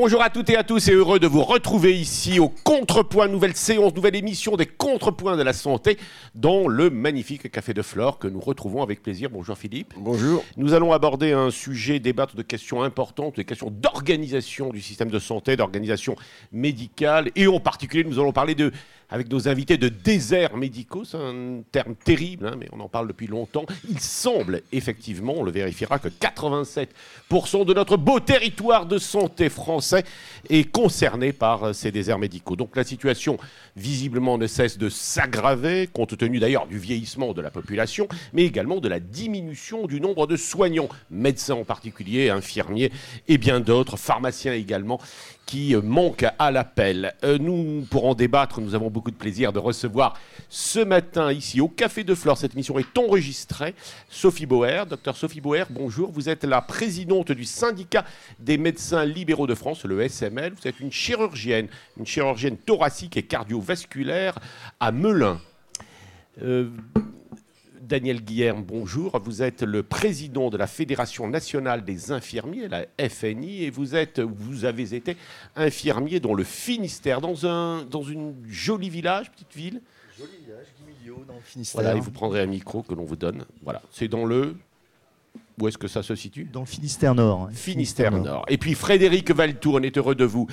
Bonjour à toutes et à tous et heureux de vous retrouver ici au Contrepoint, nouvelle séance, nouvelle émission des Contrepoints de la santé dans le magnifique Café de Flore que nous retrouvons avec plaisir. Bonjour Philippe. Bonjour. Nous allons aborder un sujet, débattre de questions importantes, des questions d'organisation du système de santé, d'organisation médicale et en particulier nous allons parler de avec nos invités de déserts médicaux. C'est un terme terrible, hein, mais on en parle depuis longtemps. Il semble effectivement, on le vérifiera, que 87% de notre beau territoire de santé français est concerné par euh, ces déserts médicaux. Donc la situation visiblement ne cesse de s'aggraver, compte tenu d'ailleurs du vieillissement de la population, mais également de la diminution du nombre de soignants, médecins en particulier, infirmiers et bien d'autres, pharmaciens également, qui manquent à l'appel. Euh, nous, pour en débattre, nous avons beaucoup de plaisir de recevoir ce matin ici au Café de Flore. Cette émission est enregistrée. Sophie Boer, docteur Sophie Boer, bonjour. Vous êtes la présidente du syndicat des médecins libéraux de France, le SML. Vous êtes une chirurgienne, une chirurgienne thoracique et cardiovasculaire à Melun. Euh, Daniel Guillerme, bonjour. Vous êtes le président de la Fédération nationale des infirmiers, la FNI, et vous, êtes, vous avez été infirmier dans le Finistère, dans un dans une jolie village, petite ville. Joli village, Guimiliau, dans le Finistère. Voilà, et vous prendrez un micro que l'on vous donne. Voilà, c'est dans le. Où est-ce que ça se situe? Dans le Finistère Nord. Finistère Nord. Et puis Frédéric Valtour, on est heureux de vous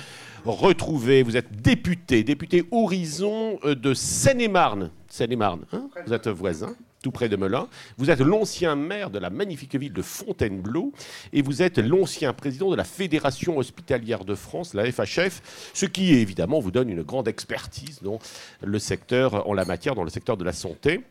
retrouver. Vous êtes député, député Horizon euh, de Seine-et-Marne. Seine-et-Marne, hein? Vous êtes voisin près de Melun. Vous êtes l'ancien maire de la magnifique ville de Fontainebleau et vous êtes l'ancien président de la Fédération hospitalière de France, la FHF, ce qui évidemment vous donne une grande expertise dans le secteur, en la matière, dans le secteur de la santé.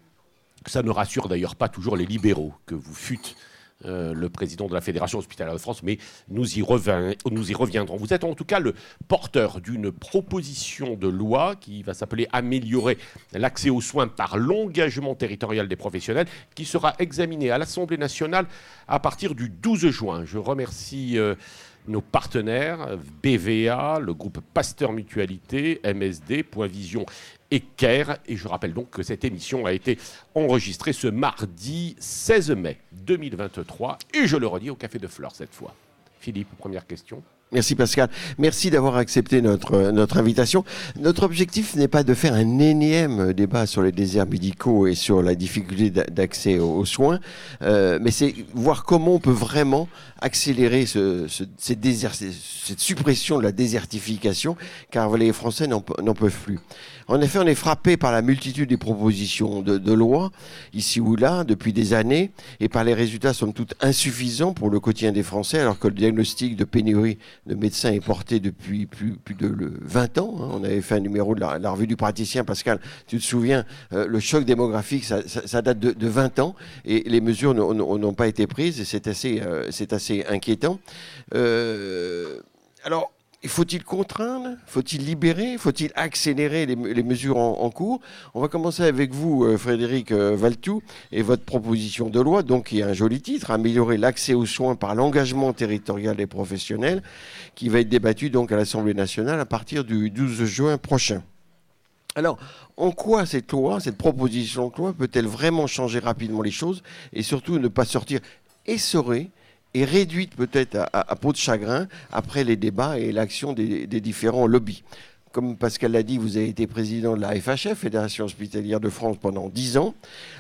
Ça ne rassure d'ailleurs pas toujours les libéraux que vous fûtes euh, le président de la Fédération hospitalière de France, mais nous y, reviendrons. Vous êtes en tout cas le porteur d'une proposition de loi qui va s'appeler Améliorer l'accès aux soins par l'engagement territorial des professionnels, qui sera examinée à l'Assemblée nationale à partir du 12 juin. Je remercie. Euh, nos partenaires, BVA, le groupe Pasteur Mutualité, MSD, Point Vision et CARE. Et je rappelle donc que cette émission a été enregistrée ce mardi 16 mai 2023. Et je le redis au Café de Flore cette fois. Philippe, première question. Merci Pascal. Merci d'avoir accepté notre, notre invitation. Notre objectif n'est pas de faire un énième débat sur les déserts médicaux et sur la difficulté d'accès aux soins, euh, mais c'est voir comment on peut vraiment accélérer ce, cette suppression de la désertification, car les Français n'en peuvent plus. En effet, on est frappé par la multitude des propositions de, loi, ici ou là, depuis des années, et par les résultats, somme toute, insuffisants pour le quotidien des Français, alors que le diagnostic de pénurie de médecins est porté depuis plus, plus de 20 ans. Hein. On avait fait un numéro de la, revue du praticien, Pascal, tu te souviens, euh, le choc démographique, ça, date de, 20 ans, et les mesures n'ont pas été prises, et c'est assez, euh, assez inquiétant. Euh, alors, faut-il contraindre? Faut-il libérer? Faut-il accélérer les, mesures en, cours? On va commencer avec vous, euh, Frédéric euh, Valtou, et votre proposition de loi, donc qui a un joli titre, améliorer l'accès aux soins par l'engagement territorial des professionnels, qui va être débattu donc à l'Assemblée nationale à partir du 12 juin prochain. Alors, en quoi cette loi, cette proposition de loi, peut-elle vraiment changer rapidement les choses et surtout ne pas sortir essorée est réduite peut-être à, peau de chagrin après les débats et l'action des, des différents lobbies comme Pascal l'a dit, vous avez été président de la FHF, Fédération hospitalière de France, pendant 10 ans.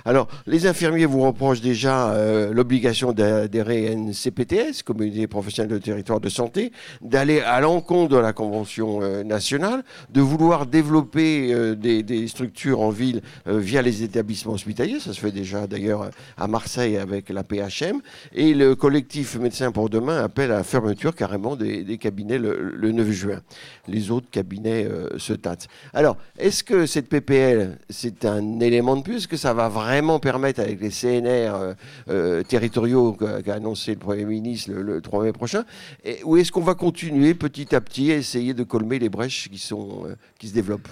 Alors, les infirmiers vous reprochent déjà euh, l'obligation d'adhérer à une CPTS, Communauté professionnelle de territoire de santé, d'aller à l'encontre de la Convention euh, nationale, de vouloir développer euh, des, structures en ville via les établissements hospitaliers. Ça se fait déjà d'ailleurs à Marseille avec la PHM. Et le collectif Médecins pour demain appelle à la fermeture carrément des, cabinets le, le 9 juin. Les autres cabinets euh, se tâte. Alors, est-ce que cette PPL, c'est un élément de plus Est-ce que ça va vraiment permettre, avec les CNR euh, euh, territoriaux qu'a annoncé le Premier ministre le, 3 mai prochain, ou est-ce qu'on va continuer petit à petit à essayer de colmer les brèches qui, sont, qui se développent?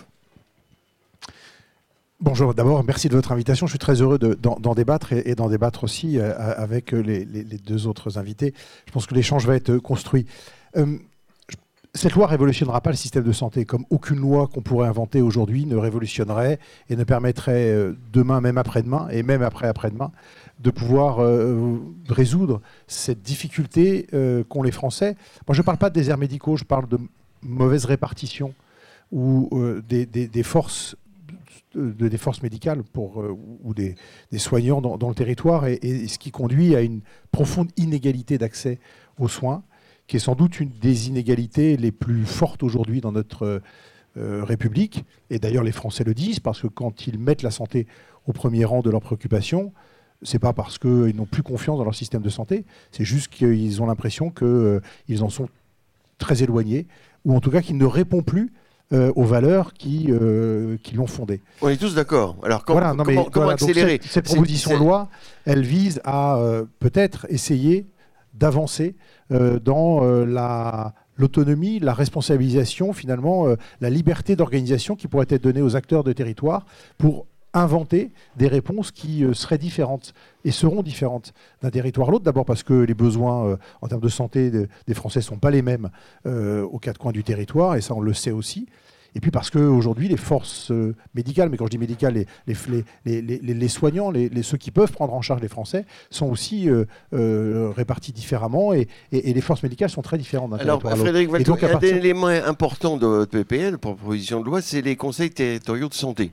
Bonjour, d'abord, merci de votre invitation. Je suis très heureux d'en débattre et, d'en débattre aussi avec les, deux autres invités. Je pense que l'échange va être construit cette loi révolutionnera pas le système de santé, comme aucune loi qu'on pourrait inventer aujourd'hui ne révolutionnerait et ne permettrait euh, demain, même après-demain, et même après-après-demain, de pouvoir résoudre cette difficulté qu'ont les Français. Moi, je ne parle pas de déserts médicaux, je parle de mauvaise répartition ou des, forces médicales ou des, soignants dans, le territoire, et, ce qui conduit à une profonde inégalité d'accès aux soins, qui est sans doute une des inégalités les plus fortes aujourd'hui dans notre euh, République. Et d'ailleurs, les Français le disent, parce que quand ils mettent la santé au premier rang de leurs préoccupations, c'est pas parce qu'ils n'ont plus confiance dans leur système de santé, c'est juste qu'ils ont l'impression qu'ils euh, en sont très éloignés, ou en tout cas qu'ils ne répondent plus euh, aux valeurs qui, qui l'ont fondé. On est tous d'accord. Alors comment, accélérer Cette, proposition de loi, elle vise à peut-être essayer d'avancer euh, dans euh, la l'autonomie, la responsabilisation, finalement, euh, la liberté d'organisation qui pourrait être donnée aux acteurs de territoire pour inventer des réponses qui seraient différentes et seront différentes d'un territoire à l'autre. D'abord parce que les besoins en termes de santé des Français ne sont pas les mêmes aux quatre coins du territoire, et ça on le sait aussi. Et puis parce qu'aujourd'hui, les forces euh, médicales, mais quand je dis médicales, les, les, les, les soignants, ceux qui peuvent prendre en charge les Français, sont aussi euh, euh, répartis différemment et, et, les forces médicales sont très différentes. Alors, Frédéric Valtou, un élément important de votre PPL, proposition de loi, c'est les conseils territoriaux de santé.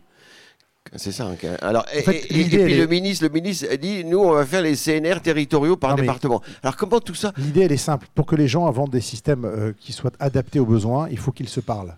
C'est ça. Hein, alors, et, puis le ministre, le ministre a dit, nous, on va faire les CNR territoriaux par département. Alors, comment tout ça L'idée, elle est simple. Pour que les gens inventent des systèmes qui soient adaptés aux besoins, il faut qu'ils se parlent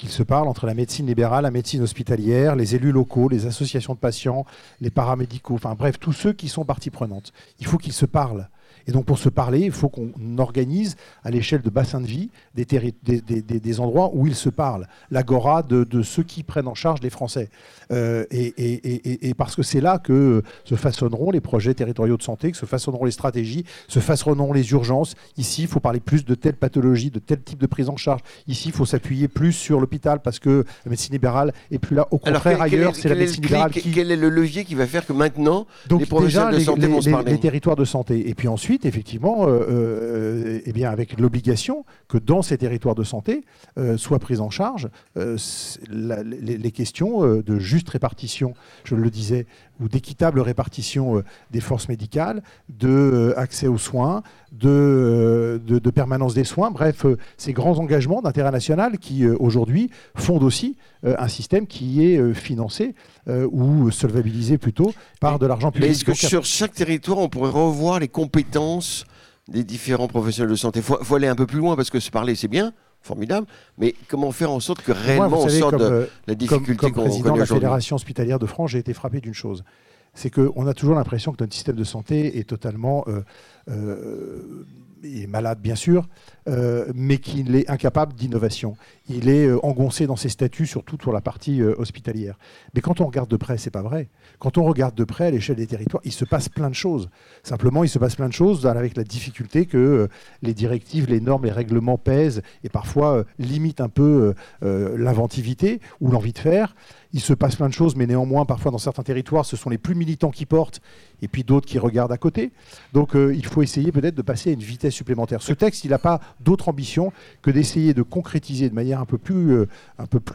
qu'il se parle entre la médecine libérale, la médecine hospitalière, les élus locaux, les associations de patients, les paramédicaux, enfin bref, tous ceux qui sont partie prenante. Il faut qu'ils se parlent. Et donc pour se parler, il faut qu'on organise à l'échelle de bassins de vie des, des, endroits où ils se parlent. L'agora de, ceux qui prennent en charge les Français. Euh, et, parce que c'est là que se façonneront les projets territoriaux de santé, que se façonneront les stratégies, se façonneront les urgences. Ici, il faut parler plus de telle pathologie, de tel type de prise en charge. Ici, il faut s'appuyer plus sur l'hôpital parce que la médecine libérale est plus là. Au contraire, ailleurs, c'est la médecine libérale qui... Quel est le levier qui va faire que maintenant, les professionnels de santé vont se parler Les territoires de santé. Et puis ensuite, effectivement, euh, euh, eh bien, avec l'obligation que dans ces territoires de santé euh, soient prises en charge les, questions de juste répartition, je le disais, ou d'équitable répartition des forces médicales, de accès aux soins, de, de, permanence des soins, bref, ces grands engagements d'intérêt national qui aujourd'hui fondent aussi un système qui est financé ou solvabilisé plutôt par de l'argent public. Est-ce que sur chaque territoire, on pourrait revoir les compétences des différents professionnels de santé? Il faut, aller un peu plus loin parce que se parler, c'est bien, formidable, mais comment faire en sorte que réellement on sorte de euh, la difficulté qu'on Comme président de la Fédération hospitalière de France, j'ai été frappé d'une chose. C'est qu'on a toujours l'impression que notre système de santé est totalement euh, euh, est malade bien sûr, euh, mais qu'il est incapable d'innovation. Il est euh, engoncé dans ses statuts, surtout pour la partie euh, hospitalière. Mais quand on regarde de près, c'est pas vrai. Quand on regarde de près à l'échelle des territoires, il se passe plein de choses. Simplement, il se passe plein de choses avec la difficulté que les directives, les normes, les règlements pèsent et parfois limitent un peu l'inventivité ou l'envie de faire il se passe plein de choses, mais néanmoins, parfois dans certains territoires, ce sont les plus militants qui portent, et puis d'autres qui regardent à côté. Donc euh, il faut essayer peut-être de passer à une vitesse supplémentaire. Ce texte, il n'a pas d'autre ambition que d'essayer de concrétiser de manière un peu plus, euh,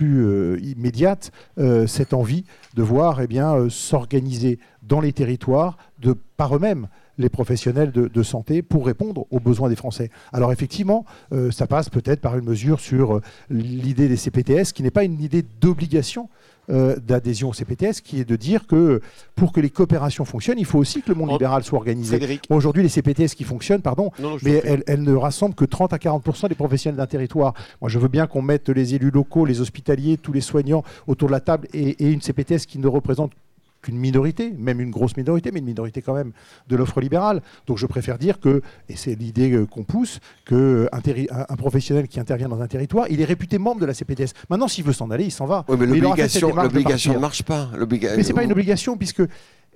euh, immédiate cette envie de voir eh s'organiser dans les territoires de par eux-mêmes les professionnels de, santé pour répondre aux besoins des Français. Alors effectivement, ça passe peut-être par une mesure sur l'idée des CPTS, qui n'est pas une idée d'obligation, euh, d'adhésion au CPTS, qui est de dire que pour que les coopérations fonctionnent, il faut aussi que le monde libéral soit organisé. Aujourd'hui, les CPTS qui fonctionnent, pardon, mais elles, ne rassemblent que 30 à 40 des professionnels d'un territoire. Moi, je veux bien qu'on mette les élus locaux, les hospitaliers, tous les soignants autour de la table et, et une CPTS qui ne représente une minorité, même une grosse minorité, mais une minorité quand même de l'offre libérale. Donc je préfère dire que, et c'est l'idée euh, qu'on pousse, qu'un un professionnel qui intervient dans un territoire, il est réputé membre de la CPTS. Maintenant, s'il veut s'en aller, il s'en va. mais l'obligation ne marche pas. Mais c'est pas une obligation, puisque,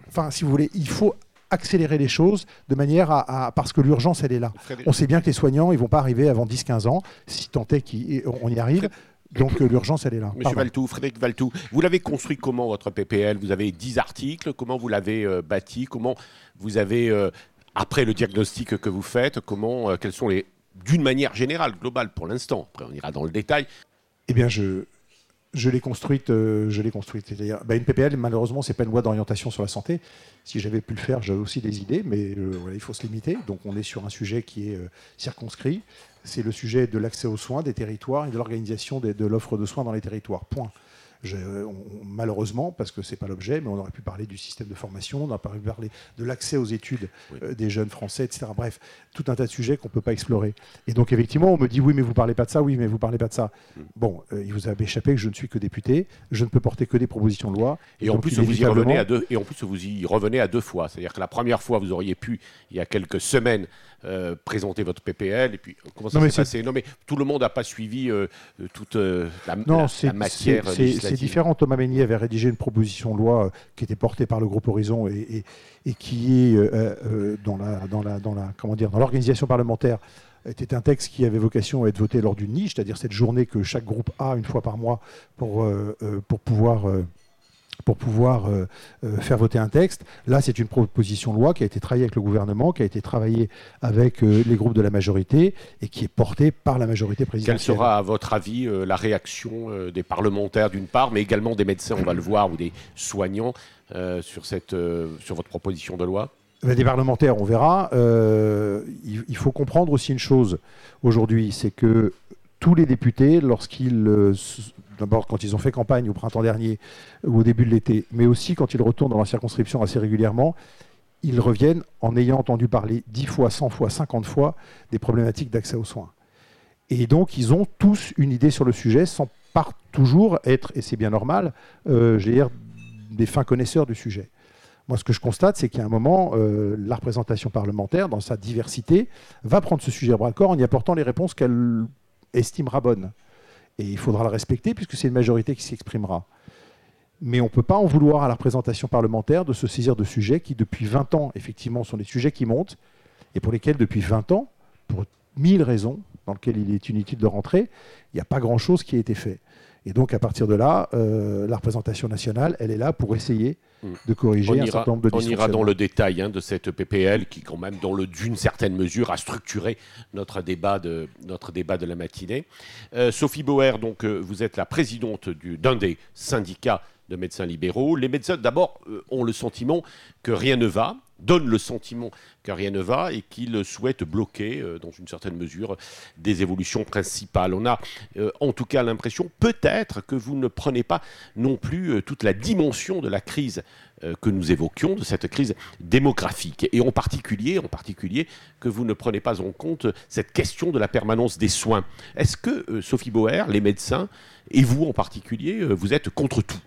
enfin, si vous voulez, il faut accélérer les choses de manière à, parce que l'urgence elle est là. On sait bien que les soignants ils vont pas arriver avant 10-15 ans si tant est qu'on y arrive. Donc euh, l'urgence, elle est là. Monsieur Valtou, Frédéric Valtou, vous l'avez construit comment votre PPL Vous avez 10 articles, comment vous l'avez euh, bâti? Comment vous avez, euh, après le diagnostic que vous faites, comment, quels sont les, d'une manière générale, globale pour l'instant, après on ira dans le détail. Eh bien, je, je l'ai construite, euh, je l'ai construite. Bah, une PPL, malheureusement, c'est pas une loi d'orientation sur la santé. Si j'avais pu le faire, j'avais aussi des idées, mais voilà, il faut se limiter. Donc, on est sur un sujet qui est circonscrit. C'est le sujet de l'accès aux soins des territoires et de l'organisation de l'offre de soins dans les territoires. Point malheureusement, parce que ce n'est pas l'objet, mais on aurait pu parler du système de formation, on aurait pu parler de l'accès aux études euh, des jeunes Français, etc. Bref, tout un tas de sujets qu'on ne peut pas explorer. Et donc, effectivement, on me dit oui, mais vous ne parlez pas de ça, oui, mais vous ne parlez pas de ça. Mm. Bon, euh, il vous a échappé que je ne suis que député, je ne peux porter que des propositions de loi. Et, en, plus, vous y revenez à deux, et en plus, vous y revenez à deux fois. C'est-à-dire que la première fois, vous auriez pu, il y a quelques semaines, euh, présenter votre PPL et puis comment ça s'est passé? Non mais tout le monde n'a pas suivi euh, toute la, non, la, matière C'est différent. Thomas Meignier avait rédigé une proposition de loi qui était portée par le groupe Horizon et, et, qui est dans la dans la dans la comment dire dans l'organisation parlementaire était un texte qui avait vocation à être voté lors d'une niche, c'est-à-dire cette journée que chaque groupe a une fois par mois pour, pour pouvoir pour pouvoir euh, euh, faire voter un texte. Là, c'est une proposition de loi qui a été travaillée avec le gouvernement, qui a été travaillée avec euh, les groupes de la majorité et qui est portée par la majorité présidentielle. Quelle sera, à votre avis, la réaction des parlementaires d'une part, mais également des médecins, on va le voir, ou des soignants sur, cette, sur votre proposition de loi? Des parlementaires, on verra. il, faut comprendre aussi une chose aujourd'hui, c'est que tous les députés, lorsqu'ils d'abord quand ils ont fait campagne au printemps dernier ou au début de l'été, mais aussi quand ils retournent dans la circonscription assez régulièrement, ils reviennent en ayant entendu parler 10 fois, 100 fois, 50 fois des problématiques d'accès aux soins. Et donc, ils ont tous une idée sur le sujet sans pas toujours être, et c'est bien normal, euh, dire, des fins connaisseurs du sujet. Moi, ce que je constate, c'est qu'à un moment, euh, la représentation parlementaire, dans sa diversité, va prendre ce sujet à bras le corps en y apportant les réponses qu'elle estimera bonnes. Il faudra le respecter puisque c'est une majorité qui s'exprimera. Mais on ne peut pas en vouloir à la représentation parlementaire de se saisir de sujets qui, depuis 20 ans, effectivement, sont des sujets qui montent et pour lesquels, depuis 20 ans, pour mille raisons dans lesquelles il est inutile de rentrer, il n'y a pas grand-chose qui a été fait. Et donc, à partir de là, euh, la représentation nationale, elle est là pour essayer hmm. de corriger un certain nombre de On ira dans le détail hein, de cette PPL qui, quand même, d'une certaine mesure, a structuré notre débat de, notre débat de la matinée. Euh, Sophie Bauer, donc, euh, vous êtes la présidente d'un des syndicats de médecins libéraux. Les médecins, d'abord, ont le sentiment que rien ne va donne le sentiment que rien ne va et qu'il souhaite bloquer, euh, dans une certaine mesure, des évolutions principales. On a euh, en tout cas l'impression, peut-être, que vous ne prenez pas non plus euh, toute la dimension de la crise que nous évoquions, de cette crise démographique, et en particulier, en particulier que vous ne prenez pas en compte cette question de la permanence des soins. Est-ce que, Sophie Boer, les médecins, et vous en particulier, vous êtes contre tout?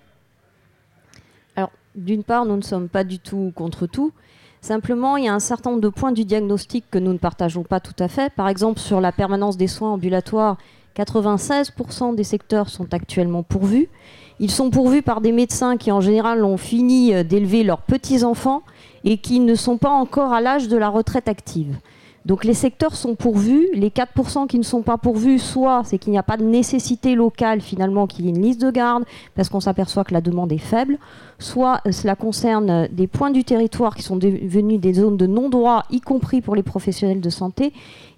Alors, d'une part, nous ne sommes pas du tout contre tout. Simplement, il y a un certain nombre de points du diagnostic que nous ne partageons pas tout à fait. Par exemple, sur la permanence des soins ambulatoires, 96% des secteurs sont actuellement pourvus. Ils sont pourvus par des médecins qui, en général, ont fini euh, d'élever leurs petits-enfants et qui ne sont pas encore à l'âge de la retraite active. Donc les secteurs sont pourvus. Les 4% qui ne sont pas pourvus, soit c'est qu'il n'y a pas de nécessité locale finalement qu'il y ait une liste de garde, parce qu'on s'aperçoit que la demande est faible, soit cela concerne des points du territoire qui sont devenus des zones de non-droit, y compris pour les professionnels de santé,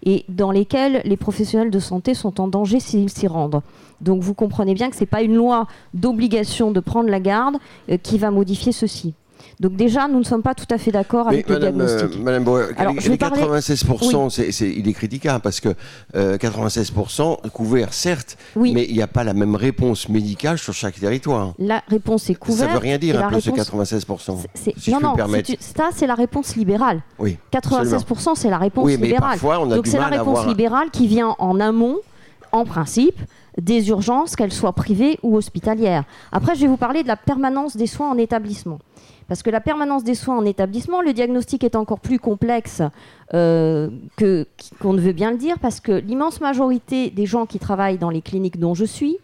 et dans lesquels les professionnels de santé sont en danger s'ils s'y rendent. Donc vous comprenez bien que ce n'est pas une loi d'obligation de prendre la garde euh, qui va modifier ceci. Donc déjà, nous ne sommes pas tout à fait d'accord avec le diagnostic. Euh, Madame Boer, les 96%, il est critiquable parce que 96% euh, couverts, certes, mais il n'y a pas la même réponse médicale sur chaque territoire. La réponse est couverte. Ça ne veut rien dire, un peu, ce 96%. Si non, non, ça, c'est la réponse libérale. Oui, 96%, c'est la réponse oui, mais libérale. on a Donc c'est la réponse libérale qui vient en amont, en principe, des urgences, qu'elles soient privées ou hospitalières. Après, je vais vous parler de la permanence des soins en établissement. Parce que la permanence des soins en établissement, le diagnostic est encore plus complexe euh, qu'on ne veut bien le dire, parce que l'immense majorité des gens qui travaillent dans les cliniques dont je suis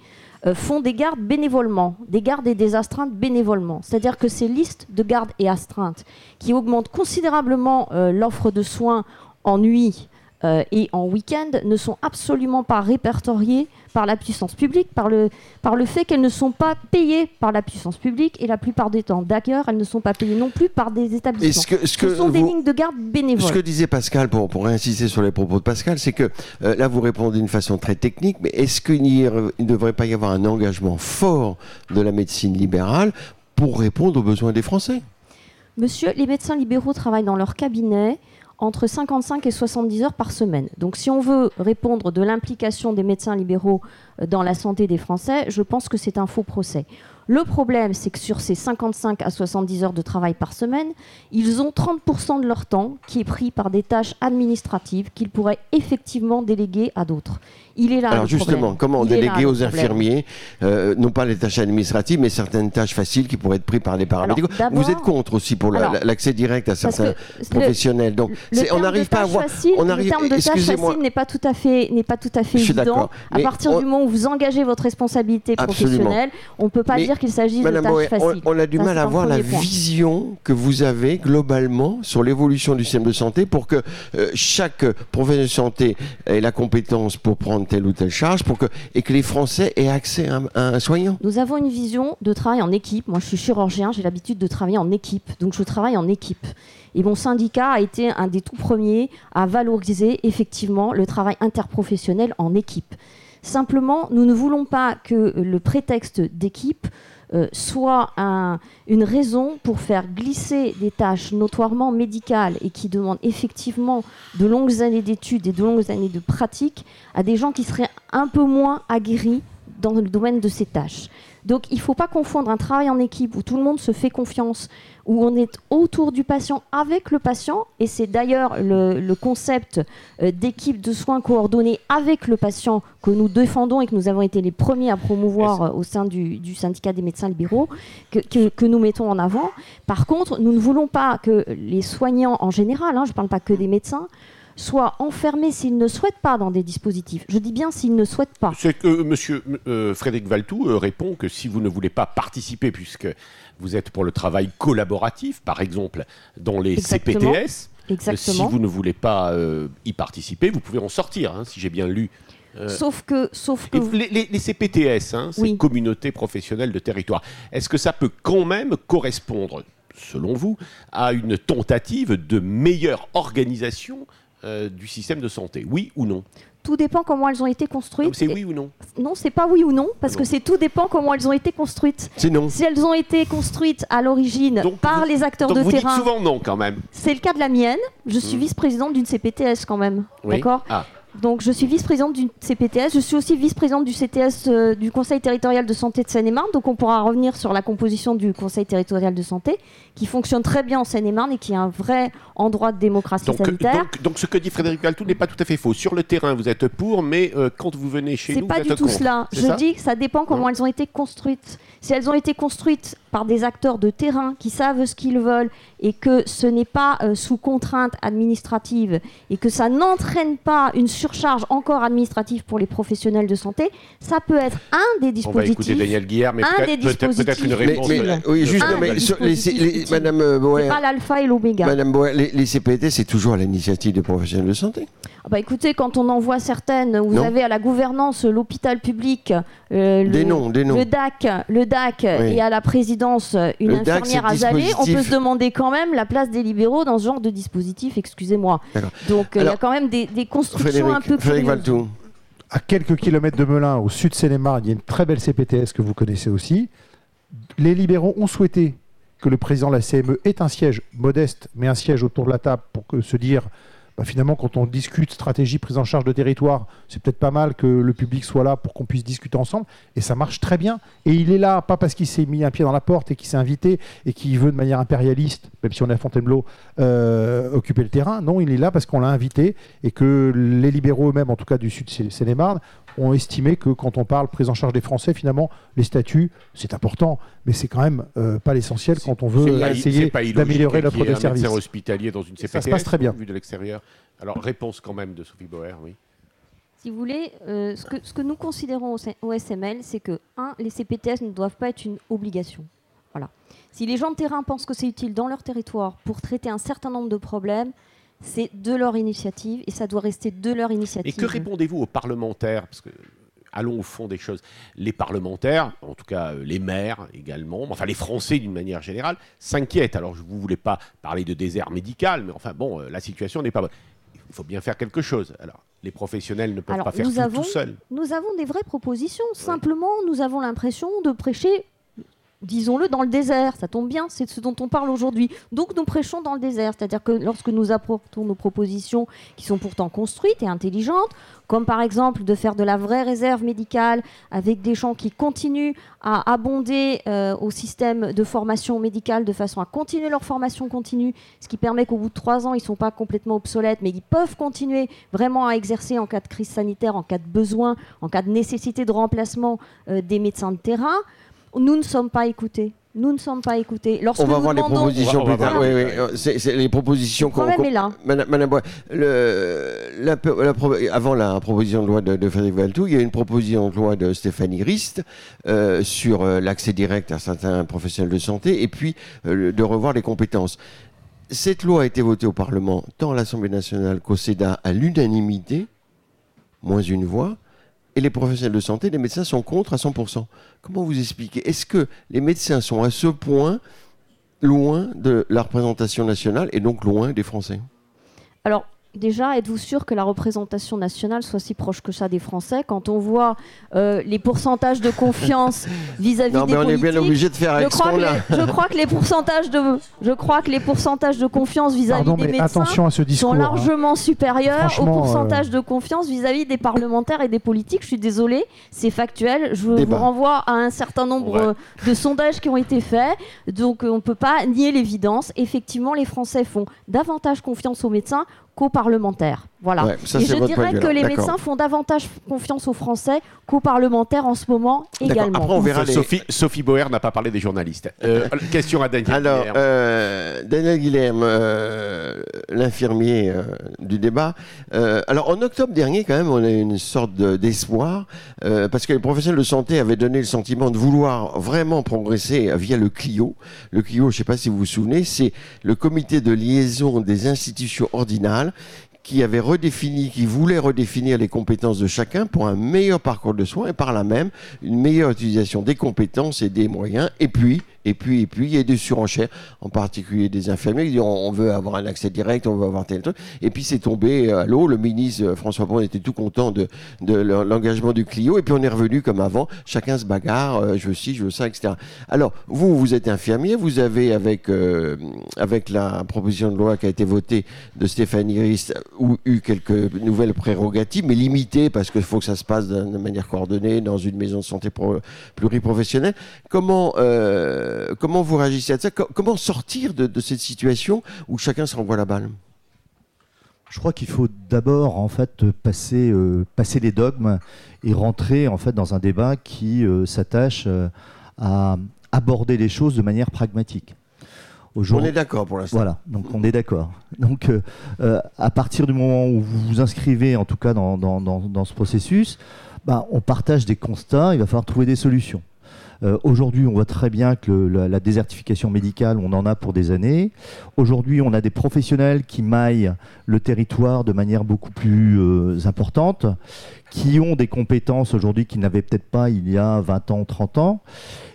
euh, font des gardes bénévolement, des gardes et des astreintes bénévolement. C'est-à-dire que ces listes de gardes et astreintes qui augmentent considérablement euh, l'offre de soins en nuit euh, et en week-end ne sont absolument pas répertoriées par la puissance publique, par le, par le fait qu'elles ne sont pas payées par la puissance publique et la plupart des temps. D'ailleurs, elles ne sont pas payées non plus par des établissements. que- est-ce que Ce sont des lignes de garde bénévoles. Ce que disait Pascal, pour, pour insister sur les propos de Pascal, c'est que euh, là vous répondez d'une façon très technique, mais est-ce qu'il ne devrait pas y avoir un engagement fort de la médecine libérale pour répondre aux besoins des Français? Monsieur, les médecins libéraux travaillent dans leur cabinet entre 55 et 70 heures par semaine. Donc si on veut répondre de l'implication des médecins libéraux euh, dans la santé des Français, je pense que c'est un faux procès. Le problème, c'est que sur ces 55 à 70 heures de travail par semaine, ils ont 30% de leur temps qui est pris par des tâches administratives qu'ils pourraient effectivement déléguer à d'autres. Il est là Alors le justement, problème. comment Il est là, déléguer le aux infirmiers, euh, non pas les tâches administratives, mais certaines tâches faciles qui pourraient être prises par des paramédicaux Vous êtes contre aussi pour la- l'accès direct à certains le- professionnels. Donc Le on n'arrive pas à voir. facile, on le arrive- terme de tâche facile n'est pas tout à fait n'est pas tout à fait Je suis évident. d'accord, À partir on- du moment où vous engagez votre responsabilité Absolument. professionnelle, on ne peut pas Mais, dire qu'il s'agit de tâches Boé, on, faciles. on a du Ça, mal à voir la point. vision que vous avez globalement sur l'évolution du système de santé pour que euh, chaque professionnel de santé ait la compétence pour prendre telle ou telle charge pour que, et que les Français aient accès à un, à soignant. Nous avons une vision de travail en équipe. Moi, je suis chirurgien, j'ai l'habitude de travailler en équipe. Donc, je travaille en équipe. Et mon syndicat a été un des tout premiers à valoriser effectivement le travail interprofessionnel en équipe. Simplement, nous ne voulons pas que le prétexte d'équipe euh, soit un- une raison pour faire glisser des tâches notoirement médicales et qui demandent effectivement de longues années d'études et de longues années de pratique à des gens qui seraient un peu moins aguerris dans le domaine de ces tâches. Donc il ne faut pas confondre un travail en équipe où tout le monde se fait confiance, où on est autour du patient avec le patient, et c'est d'ailleurs le, le concept euh, d'équipe de soins coordonnés avec le patient que nous défendons et que nous avons été les premiers à promouvoir euh, au sein du, du syndicat des médecins libéraux, que, que- que nous mettons en avant. Par contre, nous ne voulons pas que les soignants en général, hein, je ne parle pas que des médecins, soient enfermés s'ils ne souhaitent pas dans des dispositifs. Je dis bien s'ils ne souhaitent pas. C'est que euh, Monsieur euh, Frédéric Valtou euh, répond que si vous ne voulez pas participer, puisque vous êtes pour le travail collaboratif, par exemple dans les Exactement. CPTS, euh, si Exactement. vous ne voulez pas euh, y participer, vous pouvez en sortir, hein, si j'ai bien lu. Sauf que, sauf que les, les- les CPTS, hein, ces communautés professionnelles de territoire, est-ce que ça peut quand même correspondre, selon vous, à une tentative de meilleure organisation euh, du système de santé Oui ou non tout dépend comment elles ont été construites. C'est oui ou non Non, c'est pas oui ou non, parce Non. que c'est tout dépend comment elles ont été construites. C'est non. Si elles ont été construites à l'origine par vous- les acteurs Donc de vous terrain, dites souvent non quand même. c'est le cas de la mienne. Je suis Mm. vice-présidente d'une CPTS quand même. Oui. D'accord? Ah, Donc je suis vice-présidente d'une CPTS. Je suis aussi vice-présidente du CTS euh, du Conseil territorial de santé de Seine-et-Marne. Donc on pourra revenir sur la composition du Conseil territorial de santé, qui fonctionne très bien en Seine-et-Marne et qui est un vrai endroit de démocratie donc, sanitaire. donc, donc ce que dit Frédéric Valtou n'est pas tout à fait faux. Sur le terrain, vous êtes pour, mais euh, quand vous venez chez C'est nous, pas vous du êtes tout contre. cela. C'est Je ça? dis que ça dépend comment Non. elles ont été construites. Si elles ont été construites par des acteurs de terrain qui savent ce qu'ils veulent et que ce n'est pas euh, sous contrainte administrative et que ça n'entraîne pas une surcharge encore administrative pour les professionnels de santé, ça peut être un des On va écouter dispositifs. Daniel Guillard, mais un peut-être peut-être- peut-être une dispositifs Mais, réponse. mais, utile. oui, juste, non, mais sur les- dispositifs les-. Madame euh, Boer, C'est pas l'alpha et l'oméga. Madame Boer, les, les CPT, c'est toujours à l'initiative des professionnels de santé. Ah Bah écoutez, quand on en voit certaines, vous Non. avez à la gouvernance l'hôpital public, euh, Des le, noms, des noms. le DAC, le DAC Oui. et à la présidence une Le DAC, infirmière azalée, on peut se demander quand même la place des libéraux dans ce genre de dispositif, excusez-moi. Donc euh, il y a quand même des, des constructions Frédéric, un peu Frédéric. Valtou. à quelques kilomètres de Melun, au sud de Seine-et-Marne, il y a une très belle CPTS que vous connaissez aussi. Les libéraux ont souhaité que le président de la CME ait un siège modeste, mais un siège autour de la table pour que se dire, bah, finalement, quand on discute stratégie, prise en charge de territoire, c'est peut-être pas mal que le public soit là pour qu'on puisse discuter ensemble. Et ça marche très bien. Et il est là, pas parce qu'il s'est mis un pied dans la porte et qu'il s'est invité et qu'il veut de manière impérialiste, même si on est à Fontainebleau, euh, occuper le terrain. Non, il est là parce qu'on l'a invité et que les libéraux eux-mêmes, en tout cas du sud Seine-et-Marne, ont estimé que quand on parle prise en charge des Français, finalement, les statuts, c'est important, mais c'est quand même euh, pas l'essentiel quand on veut pas- essayer d'améliorer l'offre un services. hospitalier dans une Ça se CPTS, passe très bien. vu de l'extérieur. Alors réponse quand même de Sophie Bauer, oui. Si vous voulez, euh, ce, que, ce que nous considérons au SML, c'est que, un, les CPTS ne doivent pas être une obligation. Voilà. Si les gens de terrain pensent que c'est utile dans leur territoire pour traiter un certain nombre de problèmes, C'est de leur initiative et ça doit rester de leur initiative. Et que répondez-vous aux parlementaires? Parce que allons au fond des choses. Les parlementaires, en tout cas euh, les maires également, enfin les Français d'une manière générale, s'inquiètent. Alors je ne voulais pas parler de désert médical, mais enfin bon, euh, la situation n'est pas bonne. Il faut bien faire quelque chose. Alors les professionnels ne peuvent pas faire tout, tout seuls. Nous avons des vraies propositions. Simplement, nous avons l'impression de prêcher disons-le, dans le désert. Ça tombe bien, c'est ce dont on parle aujourd'hui. Donc nous prêchons dans le désert, c'est-à-dire que lorsque nous apportons nos propositions qui sont pourtant construites et intelligentes, comme par exemple de faire de la vraie réserve médicale avec des gens qui continuent à abonder euh, au système de formation médicale de façon à continuer leur formation continue, ce qui permet qu'au bout de trois ans, ils ne sont pas complètement obsolètes, mais ils peuvent continuer vraiment à exercer en cas de crise sanitaire, en cas de besoin, en cas de nécessité de remplacement euh, des médecins de terrain nous ne sommes pas écoutés. Nous ne sommes pas écoutés. Lorsque on va voir les propositions plus tard. Oui, oui. C'est les propositions qu'on. est là. Madame, Madame le, la, avant la proposition de loi de, Frédéric Valtou, il y a une proposition de loi de Stéphanie Rist euh, sur euh, l'accès direct à certains professionnels de santé et puis euh, de revoir les compétences. Cette loi a été votée au Parlement, tant à l'Assemblée nationale qu'au Sénat, à l'unanimité, moins une voix et les professionnels de santé, les médecins sont contre à 100%. Comment vous expliquez? Est-ce que les médecins sont à ce point loin de la représentation nationale et donc loin des Français? Déjà, êtes-vous sûr que la représentation nationale soit si proche que ça des Français quand on voit euh, les pourcentages de confiance vis-à-vis des mais on est bien obligé de faire avec je crois, que je crois que les pourcentages de je crois que les pourcentages de confiance vis-à-vis des médecins sont hein. largement supérieurs aux pourcentages euh, de confiance vis-à-vis des parlementaires et des politiques. Je suis désolée, c'est factuel. Je vous renvoie à un certain nombre de sondages qui ont été faits. Donc on ne peut pas nier l'évidence. Effectivement, les Français font davantage confiance aux médecins qu'aux parlementaires. Voilà. et je dirais que les médecins font davantage confiance aux Français qu'aux parlementaires en ce moment également. Après, on verra Sophie, Sophie Boer n'a pas parlé des journalistes. Euh, question à Daniel Alors, euh, Daniel Guilhem, euh, l'infirmier du débat. alors, en octobre dernier, quand même, on a une sorte d'espoir, parce que les professionnels de santé avaient donné le sentiment de vouloir vraiment progresser via le CLIO. Le CLIO, je ne sais pas si vous vous souvenez, c'est le comité de liaison des institutions ordinales qui avait redéfini, qui voulait redéfinir les compétences de chacun pour un meilleur parcours de soins et par là même une meilleure utilisation des compétences et des moyens. Et puis, et puis, et puis, il y a des surenchères, en particulier des infirmiers qui disent on, veut avoir un accès direct, on veut avoir tel truc. Et puis c'est tombé à l'eau. Le ministre euh, François Braun était tout content de, de l'engagement du Clio. Et puis on est revenu comme avant. Chacun se bagarre. Euh, je veux ci, je veux ça, etc. Alors vous, vous êtes infirmier. Vous avez avec euh, avec la proposition de loi qui a été votée de Stéphanie Rist eu quelques nouvelles prérogatives, mais limitées parce qu'il faut que ça se passe de manière coordonnée dans une maison de santé pluriprofessionnelle. Comment euh, comment vous réagissez à ça? Comment sortir de, cette situation où chacun se renvoie la balle? Je crois qu'il faut d'abord en fait passer, euh, passer les dogmes et rentrer en fait dans un débat qui euh, s'attache à aborder les choses de manière pragmatique. On est d'accord pour l'instant. Voilà, donc on est d'accord. Donc à partir du moment où vous vous inscrivez en tout cas dans, dans, ce processus, bah, on partage des constats, il va falloir trouver des solutions. Euh, aujourd'hui, on voit très bien que la, désertification médicale, on en a pour des années. Aujourd'hui, on a des professionnels qui maillent le territoire de manière beaucoup plus euh, importante, qui ont des compétences aujourd'hui qu'ils n'avaient peut-être pas il y a 20 ans, 30 ans.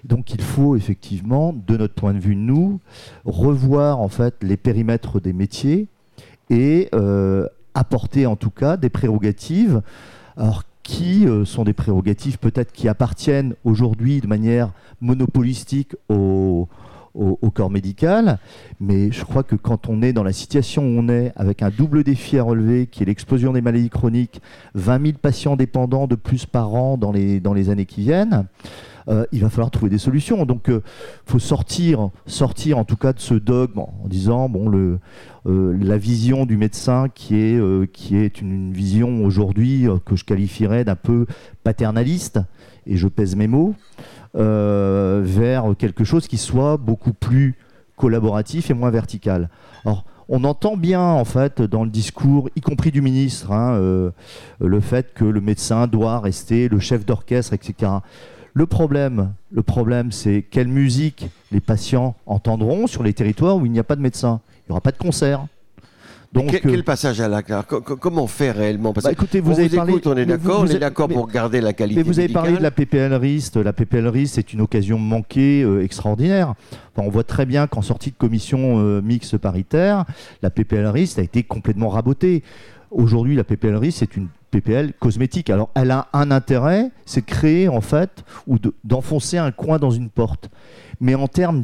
Donc il faut effectivement, de notre point de vue, nous, revoir en fait les périmètres des métiers et euh, apporter en tout cas des prérogatives. Alors qui euh, sont des prérogatives peut-être qui appartiennent aujourd'hui de manière monopolistique au, corps médical. Mais je crois que quand on est dans la situation où on est, avec un double défi à relever, qui est l'explosion des maladies chroniques, 20 000 patients dépendants de plus par an dans les, dans les années qui viennent, euh, il va falloir trouver des solutions. Donc, il euh, faut sortir, sortir en tout cas de ce dogme en disant bon, euh, la vision du médecin qui est, qui est une, vision aujourd'hui que je qualifierais d'un peu paternaliste, et je pèse mes mots, vers quelque chose qui soit beaucoup plus collaboratif et moins vertical. Alors, on entend bien en fait dans le discours, y compris du ministre, hein, le fait que le médecin doit rester le chef d'orchestre, etc. Le problème, le problème, c'est quelle musique les patients entendront sur les territoires où il n'y a pas de médecin. Il n'y aura pas de concert. Donc, quel, passage à l'acte Comment faire réellement? Parce bah, écoutez, vous avez parlé, on est d'accord, on est d'accord pour garder la qualité. Mais vous avez parlé de la PPL RIST. La PPL RIST, c'est une occasion manquée extraordinaire. on voit très bien qu'en sortie de commission mixte paritaire, la PPL RIST a été complètement rabotée. Aujourd'hui, la PPL RIST, c'est une PPL cosmétique. Alors, elle a un intérêt, c'est de créer, en fait, ou d'enfoncer un coin dans une porte. Mais en termes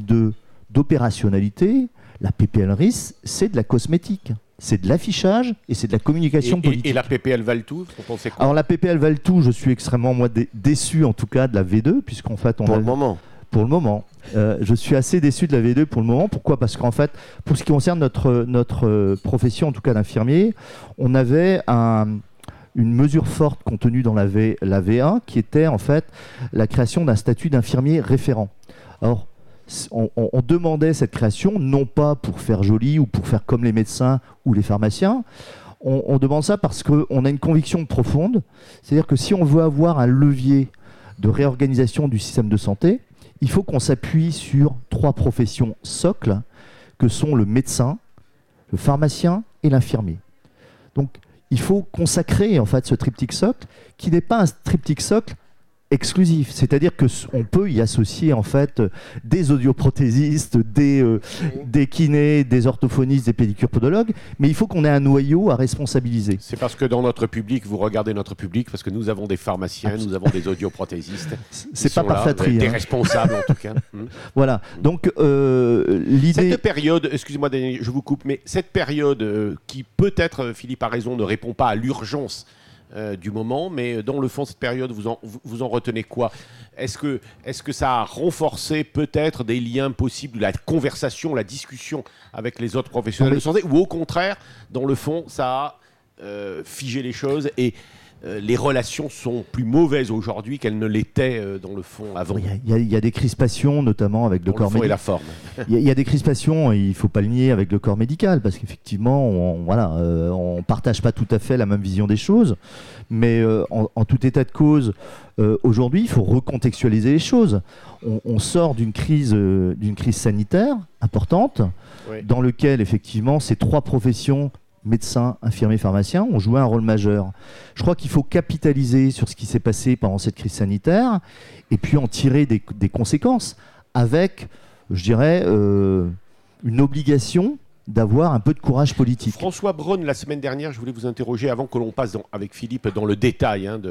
d'opérationnalité, la PPL RIS, c'est de la cosmétique. C'est de l'affichage et c'est de la communication politique. Et, la PPL Valtou, quoi? Alors la PPL Valtou, je suis extrêmement moi, déçu en tout cas de la V2, puisqu'en fait on Pour le moment pour le moment. Euh, je suis assez déçu de la V2 pour le moment. Pourquoi? Parce qu'en fait, pour ce qui concerne notre, notre profession, en tout cas d'infirmier, on avait un, une mesure forte contenue dans la, v, la V1 qui était en fait la création d'un statut d'infirmier référent. Alors, on, demandait cette création non pas pour faire joli ou pour faire comme les médecins ou les pharmaciens. On, on demande ça parce qu'on a une conviction profonde, c'est-à-dire que si on veut avoir un levier de réorganisation du système de santé, il faut qu'on s'appuie sur trois professions socles que sont le médecin, le pharmacien et l'infirmier. Donc il faut consacrer en fait ce triptyque socle qui n'est pas un triptyque socle exclusif. C'est-à-dire que on peut y associer en fait des audioprothésistes, des, euh, des kinés, des orthophonistes, des pédicures podologues, mais il faut qu'on ait un noyau à responsabiliser. C'est parce que dans notre public, vous regardez notre public, parce que nous avons des pharmaciens, nous avons des audioprothésistes. C'est pas par. Des, hein. responsables en tout cas. Hmm. Voilà. Donc euh, l'idée. Cette période, excusez-moi je vous coupe, mais cette période euh, qui peut-être, Philippe a raison, ne répond pas à l'urgence euh, du moment, mais dans le fond, cette période, vous en, vous en retenez quoi? Est-ce que, est que ça a renforcé peut-être des liens possibles, la conversation, la discussion avec les autres professionnels de santé, ou au contraire, dans le fond, ça a euh, figé les choses et les relations sont plus mauvaises aujourd'hui qu'elles ne l'étaient euh, dans le fond avant. Il y, a des crispations, notamment avec le corps médical. la forme. Il y, a des crispations, il ne faut pas le nier, avec le corps médical, parce qu'effectivement, on voilà, euh, on partage pas tout à fait la même vision des choses. Mais en, tout état de cause, aujourd'hui, il faut recontextualiser les choses. On, sort d'une crise, d'une crise sanitaire importante, dans laquelle effectivement ces trois professions médecins, infirmiers, pharmaciens ont joué un rôle majeur. Je crois qu'il faut capitaliser sur ce qui s'est passé pendant cette crise sanitaire et puis en tirer des, conséquences avec, je dirais, euh, une obligation d'avoir un peu de courage politique. François Braun, la semaine dernière, je voulais vous interroger avant que l'on passe avec Philippe dans le détail, hein,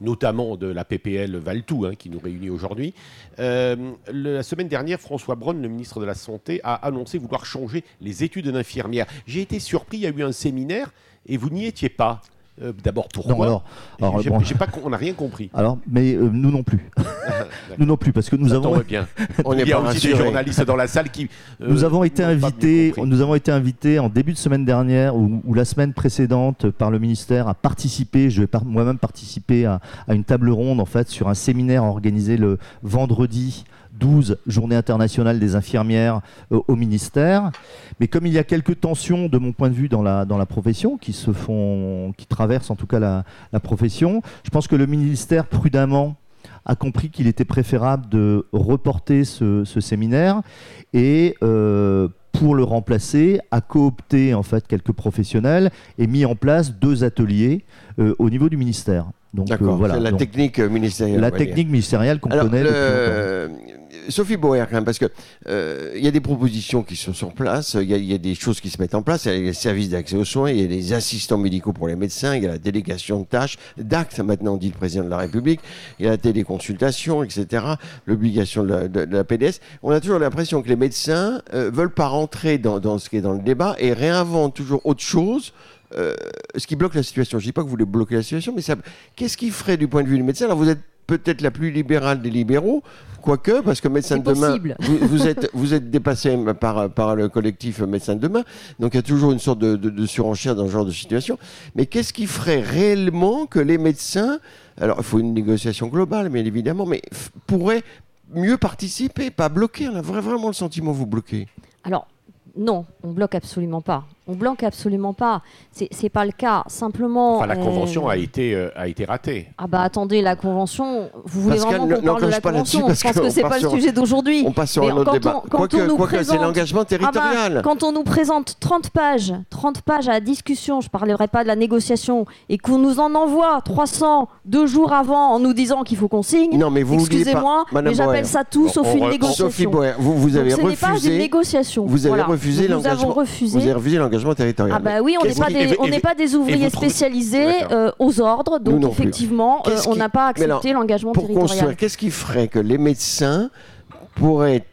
notamment de la PPL Valtou hein, qui nous réunit aujourd'hui. Euh, la semaine dernière, François Braun, le ministre de la Santé, a annoncé vouloir changer les études d'infirmière. J'ai été surpris, il y a eu un séminaire et vous n'y étiez pas. Euh, d'abord, pourquoi alors, pas, On n'a rien compris. Alors, mais euh, nous non plus. nous non plus, parce que nous avons. bien. on Il y a aussi des journalistes dans la salle qui. Euh, nous avons été invités. Nous avons été invités en début de semaine dernière ou, la semaine précédente par le ministère à participer. Je vais moi-même participer à, à, une table ronde en fait sur un séminaire organisé le vendredi 12 journées internationales des infirmières euh, au ministère. Mais comme il y a quelques tensions, de mon point de vue, dans la, dans la profession, qui se font, qui traversent en tout cas la, profession, je pense que le ministère, prudemment, a compris qu'il était préférable de reporter ce, séminaire et euh, pour le remplacer, a coopté en fait quelques professionnels et mis en place deux ateliers euh, au niveau du ministère. Donc voilà. La technique ministérielle. La technique ministérielle qu'on connaît. Sophie Boer, quand même, parce que euh, il y a des propositions qui sont sur place, il y, a des choses qui se mettent en place. Il y a les services d'accès aux soins, il y a les assistants médicaux pour les médecins, il y a la délégation de tâches, d'actes maintenant dit le président de la République, il y a la téléconsultation, etc. L'obligation de, la PDS. On a toujours l'impression que les médecins euh, veulent pas rentrer dans, ce qui est dans le débat et réinventent toujours autre chose. Euh, ce qui bloque la situation. Je dis pas que vous voulez bloquer la situation, mais qu'est-ce qui ferait du point de vue du médecin? Alors vous êtes peut-être la plus libérale des libéraux, quoique, parce que Médecins de demain, vous, êtes, vous êtes dépassé par, par le collectif Médecins de demain, donc il y a toujours une sorte de, surenchère dans ce genre de situation. Mais qu'est-ce qui ferait réellement que les médecins, alors il faut une négociation globale, bien évidemment, mais pourraient mieux participer, pas bloquer On a vraiment le sentiment vous bloquez. Alors, non, on bloque absolument pas. On blanque absolument pas. C'est c'est pas le cas. Simplement. Enfin, la euh, convention a été, euh, a été ratée. Ah bah attendez, la convention. Vous voulez Pascal, vraiment ne- qu'on parle de la pas là-dessus convention parce Je pense qu'on que c'est pas sur- le sujet d'aujourd'hui. On passe sur Mais un autre quand débat. on- quand Quoique, on nous quoique, c'est présente- l'engagement Ah bah, territorial. quand on nous présente 30 pages, 30 pages à la discussion, je parlerai pas de la négociation, et qu'on nous en envoie 300 deux jours avant en nous disant qu'il faut qu'on signe, non, mais vous excusez-moi, mais j'appelle ça tout Bon, sauf une re- négociation. Sophie Boer, vous, vous avez Donc, ce n'est pas une refusé. négociation. Vous avez Voilà. refusé l'engagement. refusé. Vous avez refusé l'engagement territorial. Ah bah oui, on n'est pas des, pas ouvriers trouvez- spécialisés euh, aux ordres, donc effectivement, euh, on qui- n'a pas accepté l'engagement pour construire, territorial. qu'est-ce qui ferait que les médecins pourraient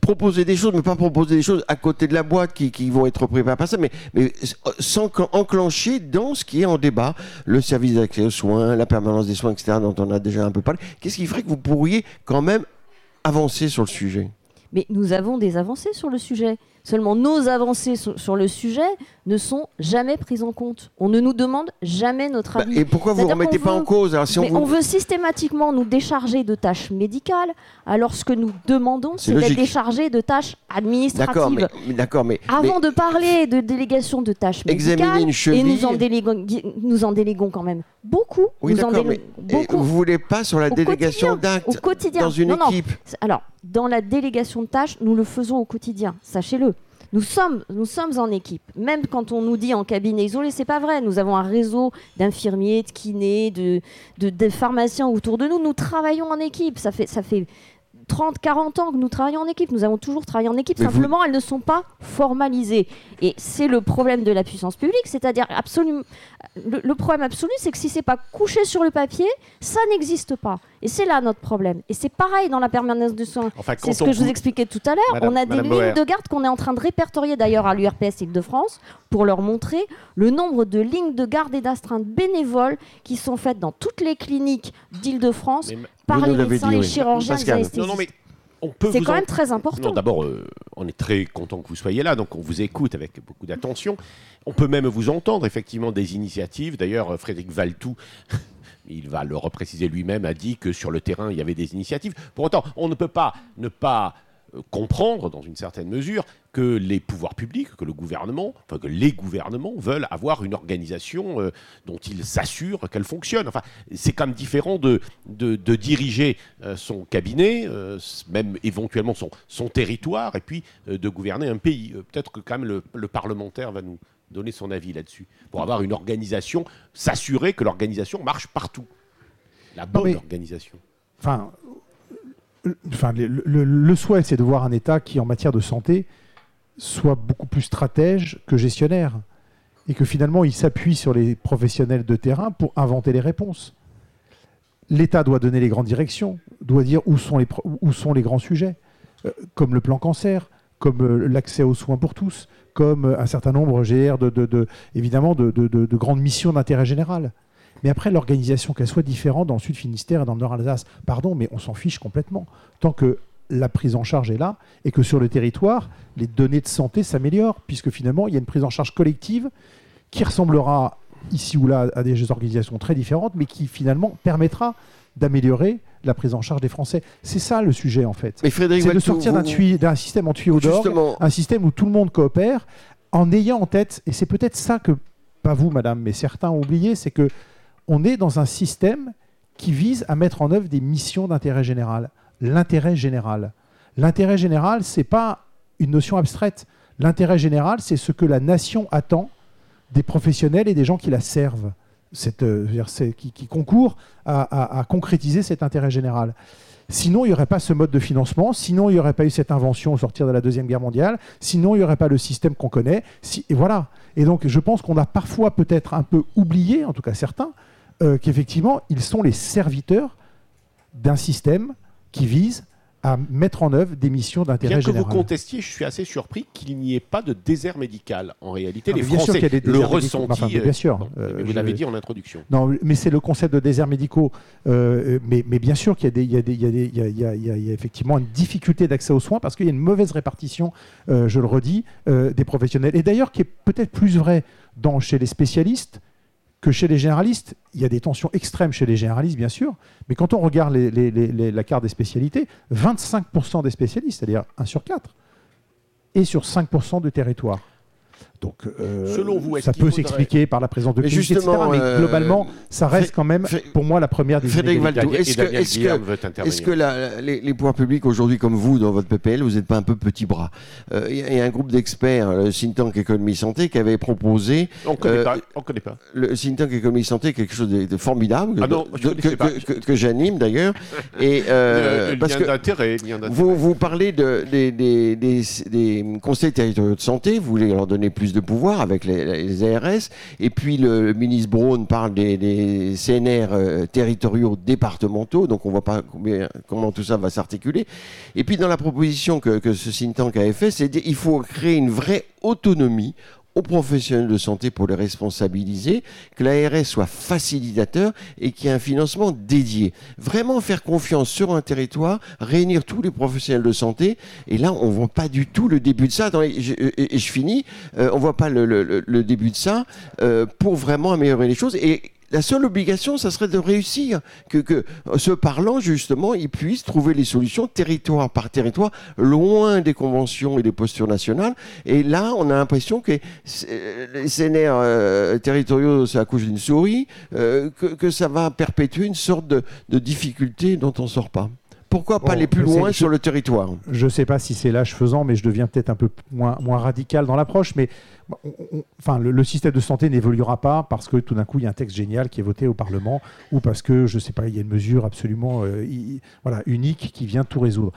proposer des choses, mais pas proposer des choses à côté de la boîte qui, qui vont être préparées par ça, mais, mais sans clen- enclencher dans ce qui est en débat, le service d'accès aux soins, la permanence des soins, etc., dont on a déjà un peu parlé. Qu'est-ce qui ferait que vous pourriez quand même avancer sur le sujet? Mais nous avons des avancées sur le sujet. Seulement, nos avancées sur, sur le sujet ne sont jamais prises en compte. On ne nous demande jamais notre Bah, avis. Et pourquoi vous ne remettez pas en cause Alors, si on Mais vous- on veut systématiquement nous décharger de tâches médicales, alors ce que nous demandons, C'est d'être déchargés de tâches administratives. d'accord, mais, mais Avant de parler de délégation de tâches médicales, une et nous en, déléguons, nous en déléguons quand même beaucoup, oui, nous en beaucoup vous voulez pas sur la Au délégation d'actes dans une Non, équipe Alors, dans la délégation de tâches, nous le faisons au quotidien, sachez-le. Nous sommes, nous sommes en équipe. Même quand on nous dit en cabinet isolé, c'est pas vrai. Nous avons un réseau d'infirmiers, de kinés, de, de, de pharmaciens autour de nous. Nous travaillons en équipe. Ça fait, ça fait 30, 40 ans que nous travaillons en équipe. Nous avons toujours travaillé en équipe. Mais vous- Simplement, elles ne sont pas formalisées. Et c'est le problème de la puissance publique. C'est-à-dire, absolument, le, le problème absolu, c'est que si c'est pas couché sur le papier, ça n'existe pas. Et c'est là notre problème. Et c'est pareil dans la permanence de soins. Enfin, C'est ce que je vous expliquais tout à l'heure. On a des Madame lignes Boer. de garde qu'on est en train de répertorier d'ailleurs à l'URPS Île-de-France pour leur montrer le nombre de lignes de garde et d'astreinte bénévoles qui sont faites dans toutes les cliniques d'Île-de-France par les médecins, dit, les oui. chirurgiens, les anesthésistes. Non, non, mais on peut C'est quand en- même très important. D'abord, euh, on est très content que vous soyez là, donc on vous écoute avec beaucoup d'attention. On peut même vous entendre, effectivement, des initiatives. D'ailleurs, euh, Frédéric Valtou, il va le repréciser lui-même, a dit que sur le terrain, il y avait des initiatives. Pour autant, on ne peut pas ne pas euh, comprendre, dans une certaine mesure, que les pouvoirs publics, que le gouvernement, enfin que les gouvernements veulent avoir une organisation euh, dont ils s'assurent qu'elle fonctionne. Enfin, c'est quand même différent de, diriger son cabinet, même éventuellement son, territoire, et puis de gouverner un pays. Peut-être que quand même le parlementaire va nous donner son avis là-dessus, pour avoir une organisation, s'assurer que l'organisation marche partout. La bonne mais- organisation. Enfin, enfin, le, le- le souhait, c'est de voir un État qui, en matière de santé, soit beaucoup plus stratège que gestionnaire. Et que finalement, il s'appuie sur les professionnels de terrain pour inventer les réponses. L'État doit donner les grandes directions, doit dire où sont les, où sont les grands sujets, euh, comme le plan cancer, comme euh, l'accès aux soins pour tous, comme un certain nombre, GR, de, de- de- évidemment, de, de- de- de grandes missions d'intérêt général. Mais après, l'organisation, qu'elle soit différente dans le Sud Finistère et dans le Nord Alsace, pardon, mais on s'en fiche complètement. Tant que la prise en charge est là et que sur le territoire, les données de santé s'améliorent, puisque finalement, il y a une prise en charge collective qui ressemblera ici ou là à des organisations très différentes, mais qui finalement permettra d'améliorer la prise en charge des Français. C'est ça le sujet en fait. Mais Frédéric C'est de sortir d'un vous- système en tuyau Justement, un système où tout le monde coopère en ayant en tête, et c'est peut-être ça que, pas vous madame, mais certains ont oublié, c'est que on est dans un système qui vise à mettre en œuvre des missions d'intérêt général. L'intérêt général. L'intérêt général, c'est pas une notion abstraite. L'intérêt général, c'est ce que la nation attend des professionnels et des gens qui la servent, euh, qui, qui concourent à, concrétiser cet intérêt général. Sinon, il n'y aurait pas ce mode de financement, sinon, il n'y aurait pas eu cette invention au sortir de la Deuxième Guerre mondiale, sinon, il n'y aurait pas le système qu'on connaît. Et voilà. Et donc, je pense qu'on a parfois peut-être un peu oublié, en tout cas certains, euh, qu'effectivement, ils sont les serviteurs d'un système qui vise à mettre en œuvre des missions d'intérêt Bien que général. vous contestiez, je suis assez surpris qu'il n'y ait pas de désert médical. En réalité, Ah, les mais bien sûr Français qu'il y a des le ressenti. Enfin, bien sûr. Bon, Euh, vous je- l'avez dit en introduction. Non, mais c'est le concept de déserts médicaux. Euh, mais, mais bien sûr qu'il a, y a effectivement une difficulté d'accès aux soins parce qu'il y a une mauvaise répartition, euh, je le redis, euh, des professionnels. Et d'ailleurs, qui est peut-être plus vrai dans, chez les spécialistes que chez les généralistes. Il y a des tensions extrêmes chez les généralistes, bien sûr. Mais quand on regarde la carte des spécialités, 25% des spécialistes, c'est-à-dire 1 sur 4, est sur 5% du territoire. Donc, euh, Selon vous, ça peut faudrait- s'expliquer par la présence de Mais cliniques, etc. justement, Mais euh, globalement, ça reste Fré- quand même, Fré- pour moi, la première des Frédéric Daniel- est-ce que, Guillaume que, que la- les, les pouvoirs publics aujourd'hui, comme vous dans votre PPL, vous n'êtes pas un peu petit bras Euh, Il y, a- il y a un groupe d'experts, le think tank économie santé, qui avait proposé On connaît Euh, pas. On connaît pas. le think tank économie santé, quelque chose de, de formidable, Ah non, de- que, pas. que- que- que j'anime d'ailleurs. Et euh, le, le parce lien que vous, vous parlez de, des, des- des- des conseils territoriaux de santé, vous voulez leur donner plus de pouvoir avec les, ARS, et puis le ministre Braun parle des, CNR euh, territoriaux départementaux, donc on voit pas comment tout ça va s'articuler. Et puis dans la proposition que, que ce think tank avait fait, c'est qu'il faut créer une vraie autonomie aux professionnels de santé pour les responsabiliser, que l'ARS soit facilitateur et qu'il y ait un financement dédié. Vraiment faire confiance sur un territoire, réunir tous les professionnels de santé, et là on voit pas du tout le début de ça. Je- et, je finis, euh, on voit pas le, début de ça euh, pour vraiment améliorer les choses. La seule obligation, ça serait de réussir, que, que ce parlant, justement, il puisse trouver les solutions territoire par territoire, loin des conventions et des postures nationales. Et là, on a l'impression que c'est- les CNR euh, territoriaux, c'est à cause d'une souris, euh, que, que ça va perpétuer une sorte de, de difficulté dont on ne sort pas. Pourquoi pas Bon, aller plus loin sur le territoire Je ne sais pas si c'est l'âge faisant, mais je deviens peut-être un peu moins, moins radical dans l'approche. Mais on- on- enfin, le, le système de santé n'évoluera pas parce que tout d'un coup, il y a un texte génial qui est voté au Parlement ou parce que, je ne sais pas, il y a une mesure absolument euh, voilà, unique qui vient tout résoudre.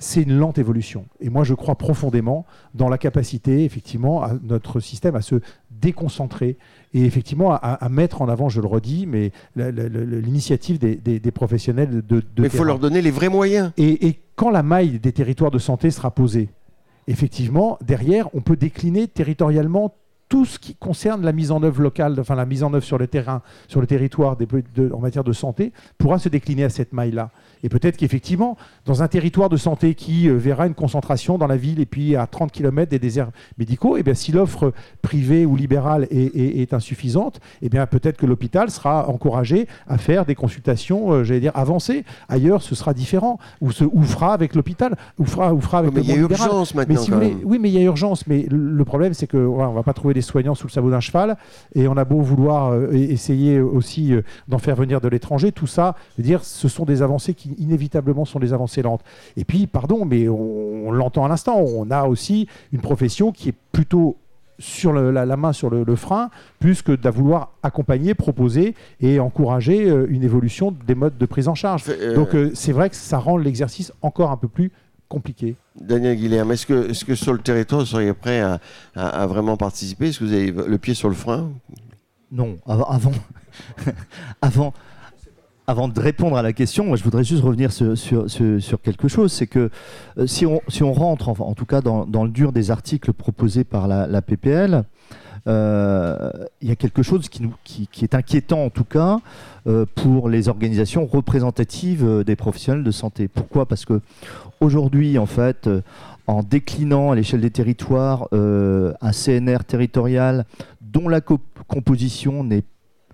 C'est une lente évolution. Et moi, je crois profondément dans la capacité, effectivement, à notre système à se déconcentrer et effectivement à, à mettre en avant, je le redis, mais l'initiative des, des- des professionnels de, de Mais il faut leur donner les vrais moyens. Et, et quand la maille des territoires de santé sera posée, effectivement, derrière, on peut décliner territorialement tout ce qui concerne la mise en œuvre locale, enfin la mise en œuvre sur le terrain, sur le territoire des- de- en matière de santé, pourra se décliner à cette maille-là. Et peut-être qu'effectivement, dans un territoire de santé qui euh, verra une concentration dans la ville et puis à 30 km des déserts médicaux, et bien si l'offre privée ou libérale est, est- est insuffisante, et bien peut-être que l'hôpital sera encouragé à faire des consultations, euh, j'allais dire avancées. Ailleurs, ce sera différent, ou, se, ou fera avec l'hôpital, ou fera, ou fera avec mais le il y a libéral. urgence Mais maintenant. si vous quand voulez, même. oui, mais il y a urgence. Mais le problème, c'est que voilà, on va pas trouver des soignants sous le sabot d'un cheval, et on a beau vouloir euh, e- essayer aussi euh, d'en faire venir de l'étranger, tout ça, je veux dire, ce sont des avancées qui inévitablement sont des avancées lentes. Et puis, pardon, mais on, on l'entend à l'instant, on a aussi une profession qui est plutôt sur le- la, la main sur le, le frein, plus que de vouloir accompagner, proposer et encourager euh, une évolution des modes de prise en charge. Euh, Donc euh, c'est vrai que ça rend l'exercice encore un peu plus compliqué. Daniel Guilherme, est-ce que, est que sur le territoire, vous seriez prêt à, à- à vraiment participer? Est-ce que vous avez le pied sur le frein? Non, av- avant, avant, avant de répondre à la question, moi, je voudrais juste revenir sur, quelque chose. C'est que euh, si, on, rentre, en tout cas dans, le dur des articles proposés par la, PPL, euh, il y a quelque chose qui, nous, qui, est inquiétant en tout cas euh, pour les organisations représentatives des professionnels de santé. Pourquoi? Parce que aujourd'hui, en fait, en déclinant à l'échelle des territoires un CNR territorial dont la co- composition n'est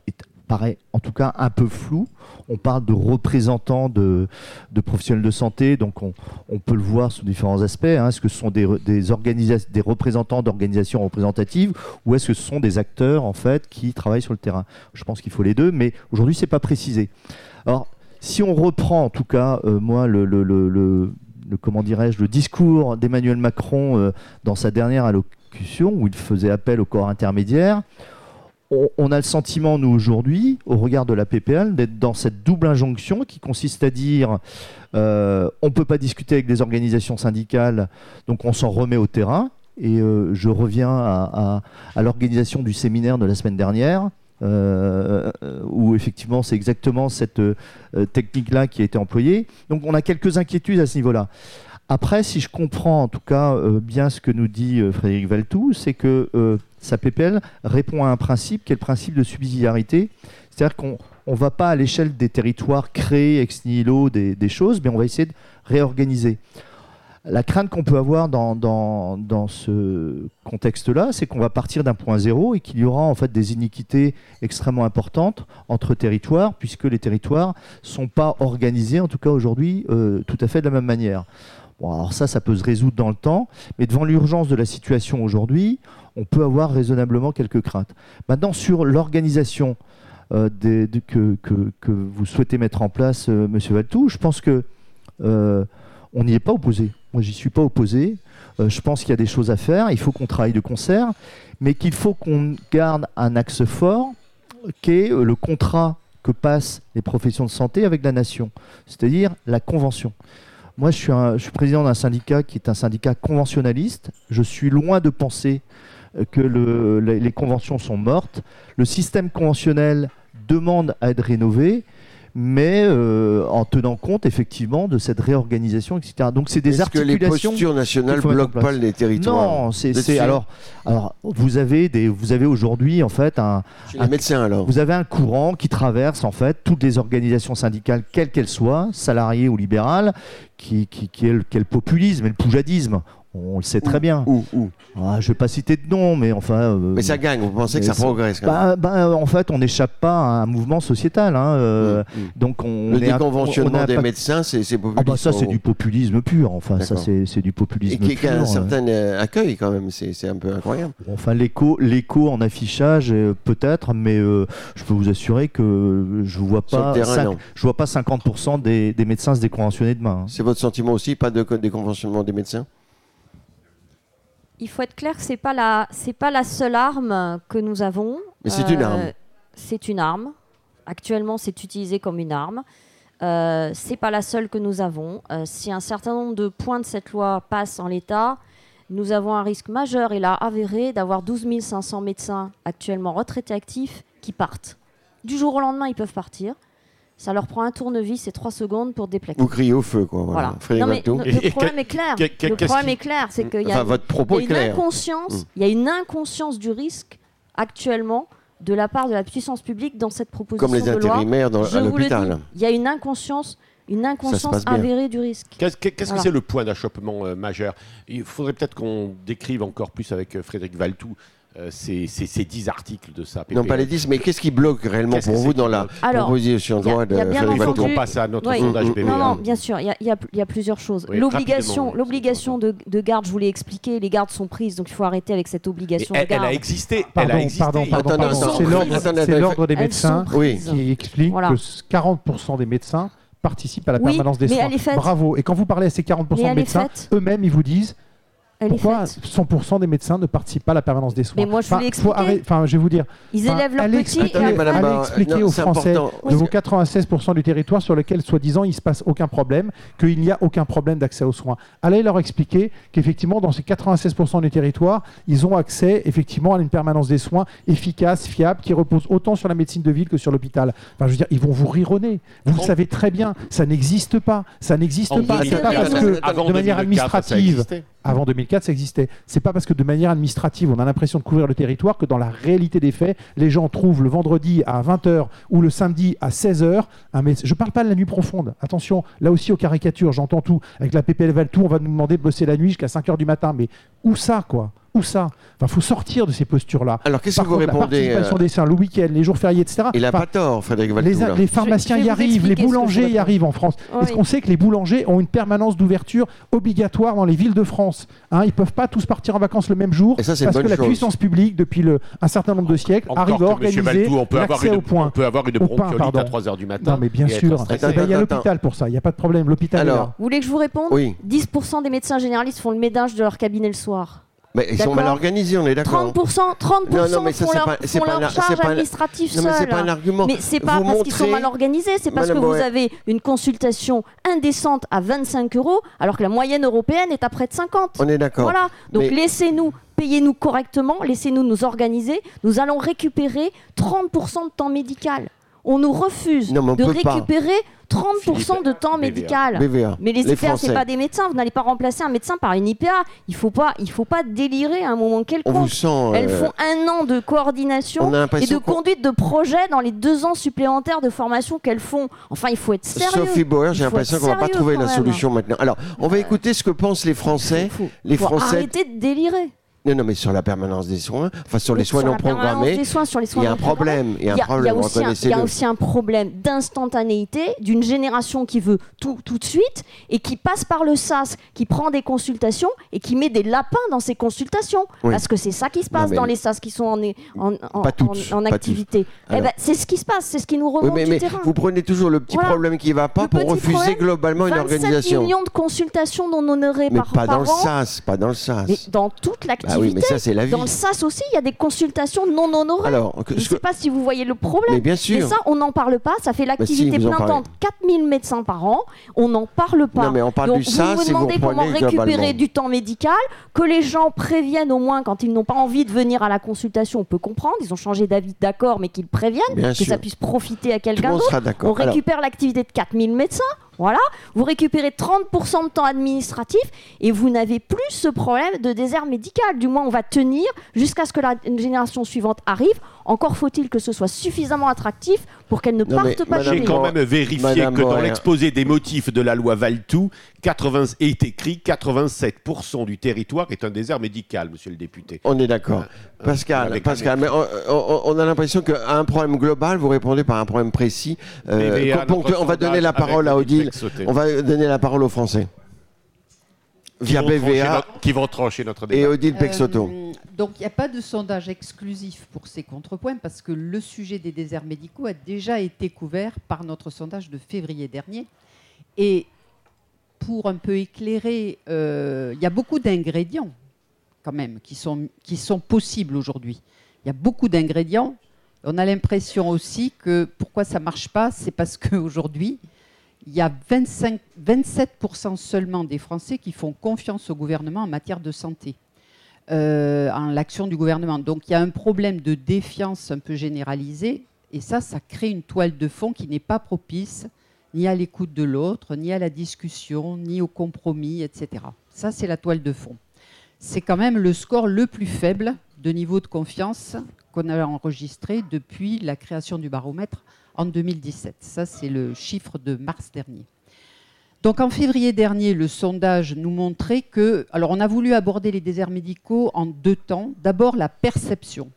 est- paraît en tout cas un peu floue. On parle de représentants de, professionnels de santé, donc on, peut le voir sous différents aspects. hein. Est-ce que ce sont des, des, représentants d'organisations représentatives ou est-ce que ce sont des acteurs en fait qui travaillent sur le terrain? Je pense qu'il faut les deux, mais aujourd'hui c'est pas précisé. Alors si on reprend en tout cas, euh, moi, le- comment dirais-je, le discours d'Emmanuel Macron euh, dans sa dernière allocution où il faisait appel au corps intermédiaire, on, a le sentiment, nous, aujourd'hui, au regard de la PPL, d'être dans cette double injonction qui consiste à dire euh, on ne peut pas discuter avec des organisations syndicales, donc on s'en remet au terrain. Et euh, je reviens à, l'organisation du séminaire de la semaine dernière, euh, où effectivement c'est exactement cette technique-là qui a été employée. Donc on a quelques inquiétudes à ce niveau-là. Après, si je comprends en tout cas bien ce que nous dit Frédéric Valtou, c'est que sa PPL répond à un principe qui est le principe de subsidiarité. C'est-à-dire qu'on ne va pas à l'échelle des territoires créer ex nihilo des, des choses, mais on va essayer de réorganiser. La crainte qu'on peut avoir dans, dans, dans ce contexte-là, c'est qu'on va partir d'un point zéro et qu'il y aura en fait des iniquités extrêmement importantes entre territoires, puisque les territoires ne sont pas organisés, en tout cas aujourd'hui, euh, tout à fait de la même manière. Bon, alors ça, ça peut se résoudre dans le temps, mais devant l'urgence de la situation aujourd'hui, on peut avoir raisonnablement quelques craintes. Maintenant, sur l'organisation euh, que, vous souhaitez mettre en place, euh, Monsieur Valtou, je pense que euh, n'y est pas opposé. Moi, j'y suis pas opposé. Euh, je pense qu'il y a des choses à faire. Il faut qu'on travaille de concert, mais qu'il faut qu'on garde un axe fort, qui est le contrat que passent les professions de santé avec la nation, c'est-à-dire la convention. Moi, je suis, président d'un syndicat qui est un syndicat conventionnaliste. Je suis loin de penser que le- les, conventions sont mortes. Le système conventionnel demande à être rénové, mais euh, en tenant compte effectivement de cette réorganisation, etc. Donc c'est des Est-ce que les articulations. postures nationales en bloquent pas les territoires Non, c'est alors alors vous avez des vous avez aujourd'hui en fait un les médecins alors. vous avez un courant qui traverse en fait toutes les organisations syndicales, quelles qu'elles soient, salariées ou libérales, qui, qui, qui est, le, qui est le populisme et le poujadisme. On le sait très bien. Où, où Ah, je ne vais pas citer de nom, mais enfin. euh, Mais ça gagne, vous pensez que ça ça- progresse quand même bah, bah, en fait, on n'échappe pas à un mouvement sociétal. hein, euh, Mm, mm. Donc on Le on déconventionnement des médecins, c'est c'est Ah populiste. bah ça c'est du populisme pur. Enfin ça c'est du vous. Et populisme qui, a un euh. certain euh, accueil quand même, c'est un peu incroyable. Enfin, l'écho, en affichage, peut-être, mais je peux vous assurer que je vois Sur le pas, terrain, je vois pas 50% des, des médecins se déconventionner demain. hein. C'est votre sentiment aussi, pas de co- déconventionnement des médecins? Il faut être clair, c'est pas la, c'est pas la seule arme que nous avons. Mais c'est une Euh, arme. C'est une arme. Actuellement, c'est utilisé comme une arme. Euh, c'est pas la seule que nous avons. Euh, si un certain nombre de points de cette loi passent en l'état, nous avons un risque majeur et là avéré d'avoir 12 500 médecins actuellement retraités actifs qui partent. Du jour au lendemain, ils peuvent partir. Ça leur prend un tournevis et trois secondes pour déplaquer. Vous criez au feu, quoi. Voilà. Voilà. Frédéric Non, mais Valtou. le, problème est clair. le problème qui- est clair, c'est qu'il y a Enfin, une- votre propos il est y a une clair. inconscience, Mm. il y a une inconscience du risque actuellement de la part de la puissance publique dans cette proposition Comme les de loi. intérimaires dans- Je à vous le l'hôpital. dis, il y a une inconscience, une inconscience avérée du risque. Qu'est-ce que Voilà. c'est le point d'achoppement euh, majeur? Il faudrait peut-être qu'on décrive encore plus avec euh, Frédéric Valtou euh, ces, ces, ces 10 articles de sa Non, pas les 10, mais qu'est-ce qui bloque réellement pour vous dans la Alors, proposition de loi de il faut qu'on passe à notre sondage. Non, non, bien sûr, il y a, il y a- il y a plusieurs choses. Oui, L'obligation, de, de garde, je vous l'ai expliqué, les gardes sont prises, donc il faut arrêter avec cette obligation elle, de garde. elle a existé. elle Pardon, a existé. pardon, pardon, pardon. C'est l'ordre des Elles médecins qui explique Voilà. que 40% des médecins participent à la Oui, permanence des mais soins. elle est faite. Bravo. Et quand vous parlez à ces 40% Mais de elle médecins, eux-mêmes, ils vous disent Elle pourquoi faite. 100% des médecins ne participent pas à la permanence des soins. Mais moi, je faut expliqué. arrêter- Enfin, je vais vous dire. Ils Enfin, élèvent leurs allez petits expliquer- madame, allez Barre, expliquer non, aux Français de vos 96% du territoire sur lequel, soi-disant, il ne se passe aucun problème, qu'il n'y a aucun problème d'accès aux soins. Allez leur expliquer qu'effectivement, dans ces 96% du territoire, ils ont accès effectivement à une permanence des soins efficace, fiable, qui repose autant sur la médecine de ville que sur l'hôpital. Enfin, je veux dire, ils vont vous rironner. Vous le savez très bien, ça n'existe pas. Ça n'existe pas. C'est 2004, pas parce que de manière 2004, ça administrative. Avant 2004, ça existait. C'est pas parce que de manière administrative, on a l'impression de couvrir le territoire que dans la réalité des faits, les gens trouvent le vendredi à 20h ou le samedi à 16h un médecin. Je parle pas de la nuit profonde. Attention, là aussi aux caricatures, j'entends tout. Avec la PPL Valtou, on va nous demander de bosser la nuit jusqu'à 5h du matin. Mais où ça, quoi? Où ça? Enfin, faut sortir de ces postures-là. Alors, qu'est-ce que vous contre, la répondez participation euh, des saints, le week-end, les jours fériés, etc. Il n'a Enfin, pas tort, Frédéric les, Valtou. là. les pharmaciens Je y arrivent, les boulangers y arrivent en France. Oui. Est-ce qu'on sait que les boulangers ont une permanence d'ouverture obligatoire dans les villes de France? Hein, Ils ne peuvent pas tous partir en vacances le même jour Et ça, parce que la puissance publique, depuis le, un certain nombre de siècles, Encore arrive à organiser on peut avoir l'accès une, au point. on peut avoir une pain, bronchiolite à 3h du matin. Non, mais bien sûr. Eh ben, Il y a l'hôpital pour ça, il n'y a pas de problème. L'hôpital est Alors, là. Vous voulez que je vous réponde? Oui, 10% des médecins généralistes font le ménage de leur cabinet le soir. Mais ils sont mal organisés, on est d'accord. 30%, 30% Non, non, mais ça, font leur, pas- c'est font pas leur un- c'est charge pas administrative Non, mais c'est seule. pas un argument. Mais c'est pas Vous parce qu'ils sont montrez- mal organisés, c'est parce Madame que vous avez une consultation indécente à 25 euros, alors que la moyenne européenne est à près de 50. On est d'accord. Voilà. Donc Mais- laissez-nous, payez-nous correctement, laissez-nous nous organiser. Nous allons récupérer 30% de temps médical. On nous refuse Non, mais on de pas. récupérer 30% de temps BVA. médical. BVA. Mais les, Les IPA, Français. c'est pas des médecins. Vous n'allez pas remplacer un médecin par une IPA. Il faut pas, il faut pas délirer à un moment On vous quelconque. sent. Elles euh, font un an de on coordination et de conduite de projet dans les deux ans supplémentaires de formation qu'elles font. Enfin, il faut être sérieux. Sophie Bauer, j'ai l'impression qu'on va pas trouver la solution maintenant. Alors, on va écouter ce que pensent les Français. Faut- Les faut Français. arrêter de délirer. Non, non, mais sur la permanence des soins, enfin sur les soins Sur non programmés, des soins, sur les soins il y a un problème. Il y a y y aussi un- il y a reconnaissez-le. aussi un problème d'instantanéité d'une génération qui veut tout tout de suite et qui passe par le SAS, qui prend des consultations et qui met des lapins dans ses consultations. Oui. Parce que c'est ça qui se passe mais- dans les SAS qui sont en, en, en- toutes, activité. Eh ben, c'est ce qui se passe, c'est ce qui nous Oui, remonte mais, du mais terrain. vous prenez toujours le petit Voilà. problème qui va pas Le pour refuser problème, globalement une 27 organisation. millions de consultations non honorées Mais par, pas par dans le. SAS, pas dans le SAS. Mais dans toute l'activité. Bah oui, mais ça c'est la vie. Dans le SAS aussi, il y a des consultations non honorées. Alors, que- Je ne que- sais pas si vous voyez le problème. mais bien Mais sûr. ça, on n'en parle pas. Ça fait l'activité vous en plein temps de 4000 médecins par an. On n'en parle pas. Non, mais on parle Donc, du vous SAS vous demandez comment récupérer du temps médical, que les gens préviennent au moins quand ils n'ont pas envie de venir à la consultation. On peut comprendre. Ils ont changé d'avis, d'accord, mais qu'ils préviennent, Bien que sûr. ça puisse profiter à quelqu'un d'autre. On récupère l'activité de 4000 médecins, voilà. Vous récupérez 30% de temps administratif et vous n'avez plus ce problème de désert médical. Du moins, on va tenir jusqu'à ce que la génération suivante arrive. Encore faut-il que ce soit suffisamment attractif pour qu'elle ne Non, parte pas madame J'ai de quand même vérifié Madame que dans l'exposé des motifs de la loi Valtou, 80 est écrit 87% du territoire est un désert médical, monsieur le député. on est d'accord. Pascal, avec Pascal, mais on, on- on a l'impression qu'à un problème global, vous répondez par un problème précis. Euh, on va donner la parole à Odile. On va donner la parole aux Français. Qui Via trancher BVA notre- Qui vont trancher notre et débat. Odile Pexoto. Euh, donc il n'y a pas de sondage exclusif pour ces contrepoints parce que le sujet des déserts médicaux a déjà été couvert par notre sondage de février dernier. Et pour un peu éclairer, euh, il y a beaucoup d'ingrédients quand même qui sont, qui sont possibles aujourd'hui. Il y a beaucoup d'ingrédients. On a l'impression aussi que pourquoi ça ne marche pas, c'est parce qu'aujourd'hui, il y a 25, 27% seulement des Français qui font confiance au gouvernement en matière de santé, euh, en l'action du gouvernement. Donc il y a un problème de défiance un peu généralisé, et ça, ça crée une toile de fond qui n'est pas propice ni à l'écoute de l'autre, ni à la discussion, ni au compromis, etc. Ça, c'est la toile de fond. C'est quand même le score le plus faible de niveau de confiance qu'on a enregistré depuis la création du baromètre en 2017. Ça, c'est le chiffre de mars dernier. Donc en février dernier, le sondage nous montrait que... Alors on a voulu aborder les déserts médicaux en deux temps. D'abord la perception.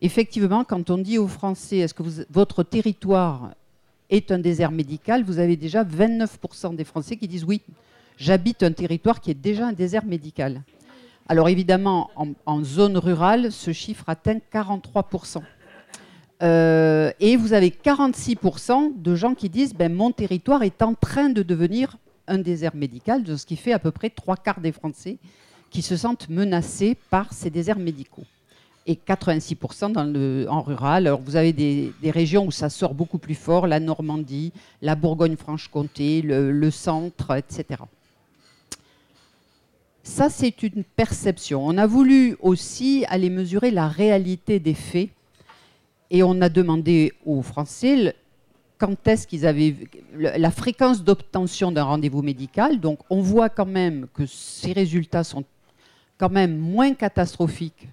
Effectivement, quand on dit aux Français, est-ce que votre territoire est un désert médical, vous avez déjà 29% des Français qui disent oui, j'habite un territoire qui est déjà un désert médical. Alors évidemment, en, en zone rurale, ce chiffre atteint 43%. Euh, et vous avez 46% de gens qui disent ben, mon territoire est en train de devenir un désert médical, de ce qui fait à peu près trois quarts des Français qui se sentent menacés par ces déserts médicaux. Et 86% dans le, en rural. Alors vous avez des, régions où ça sort beaucoup plus fort, la Normandie, la Bourgogne-Franche-Comté, le, le centre, etc. Ça, c'est une perception. On a voulu aussi aller mesurer la réalité des faits et on a demandé aux Français quand est-ce qu'ils avaient la fréquence d'obtention d'un rendez-vous médical. Donc, on voit quand même que ces résultats sont quand même moins catastrophiques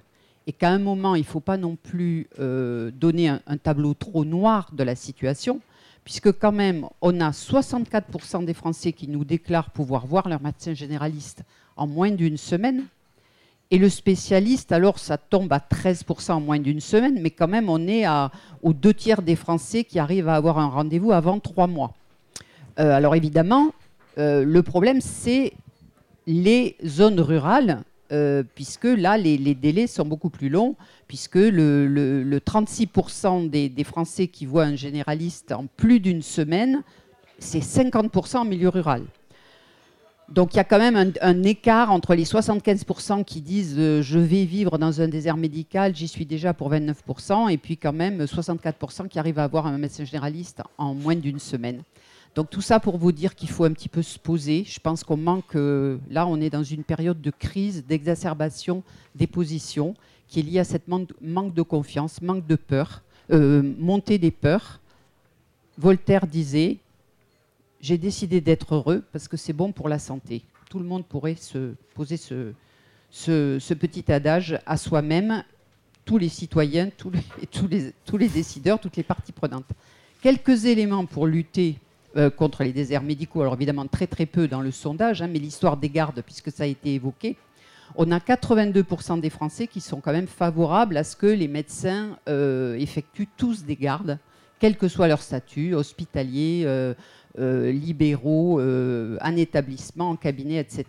et qu'à un moment, il ne faut pas non plus euh, donner un, un tableau trop noir de la situation, puisque quand même, on a 64% des Français qui nous déclarent pouvoir voir leur médecin généraliste en moins d'une semaine. Et le spécialiste, alors ça tombe à 13% en moins d'une semaine, mais quand même on est à, aux deux tiers des Français qui arrivent à avoir un rendez-vous avant trois mois. Euh, alors évidemment, euh, le problème c'est les zones rurales, euh, puisque là les, délais sont beaucoup plus longs, puisque le, le- le 36% des, des Français qui voient un généraliste en plus d'une semaine, c'est 50% en milieu rural. Donc il y a quand même un, écart entre les 75% qui disent euh, je vais vivre dans un désert médical, j'y suis déjà pour 29%, et puis quand même 64% qui arrivent à avoir un médecin généraliste en moins d'une semaine. Donc tout ça pour vous dire qu'il faut un petit peu se poser. Je pense qu'on manque, euh, là on est dans une période de crise, d'exacerbation des positions qui est liée à cette manque, manque de confiance, manque de peur, euh, montée des peurs. Voltaire disait j'ai décidé d'être heureux parce que c'est bon pour la santé. Tout le monde pourrait se poser ce, petit adage à soi-même, tous les citoyens, tous les, décideurs, toutes les parties prenantes. Quelques éléments pour lutter euh, contre les déserts médicaux, alors évidemment très très peu dans le sondage, hein, mais l'histoire des gardes, puisque ça a été évoqué. on a 82% des Français qui sont quand même favorables à ce que les médecins euh, effectuent tous des gardes, quel que soit leur statut, hospitalier, euh, libéraux, un établissement, en cabinet, etc.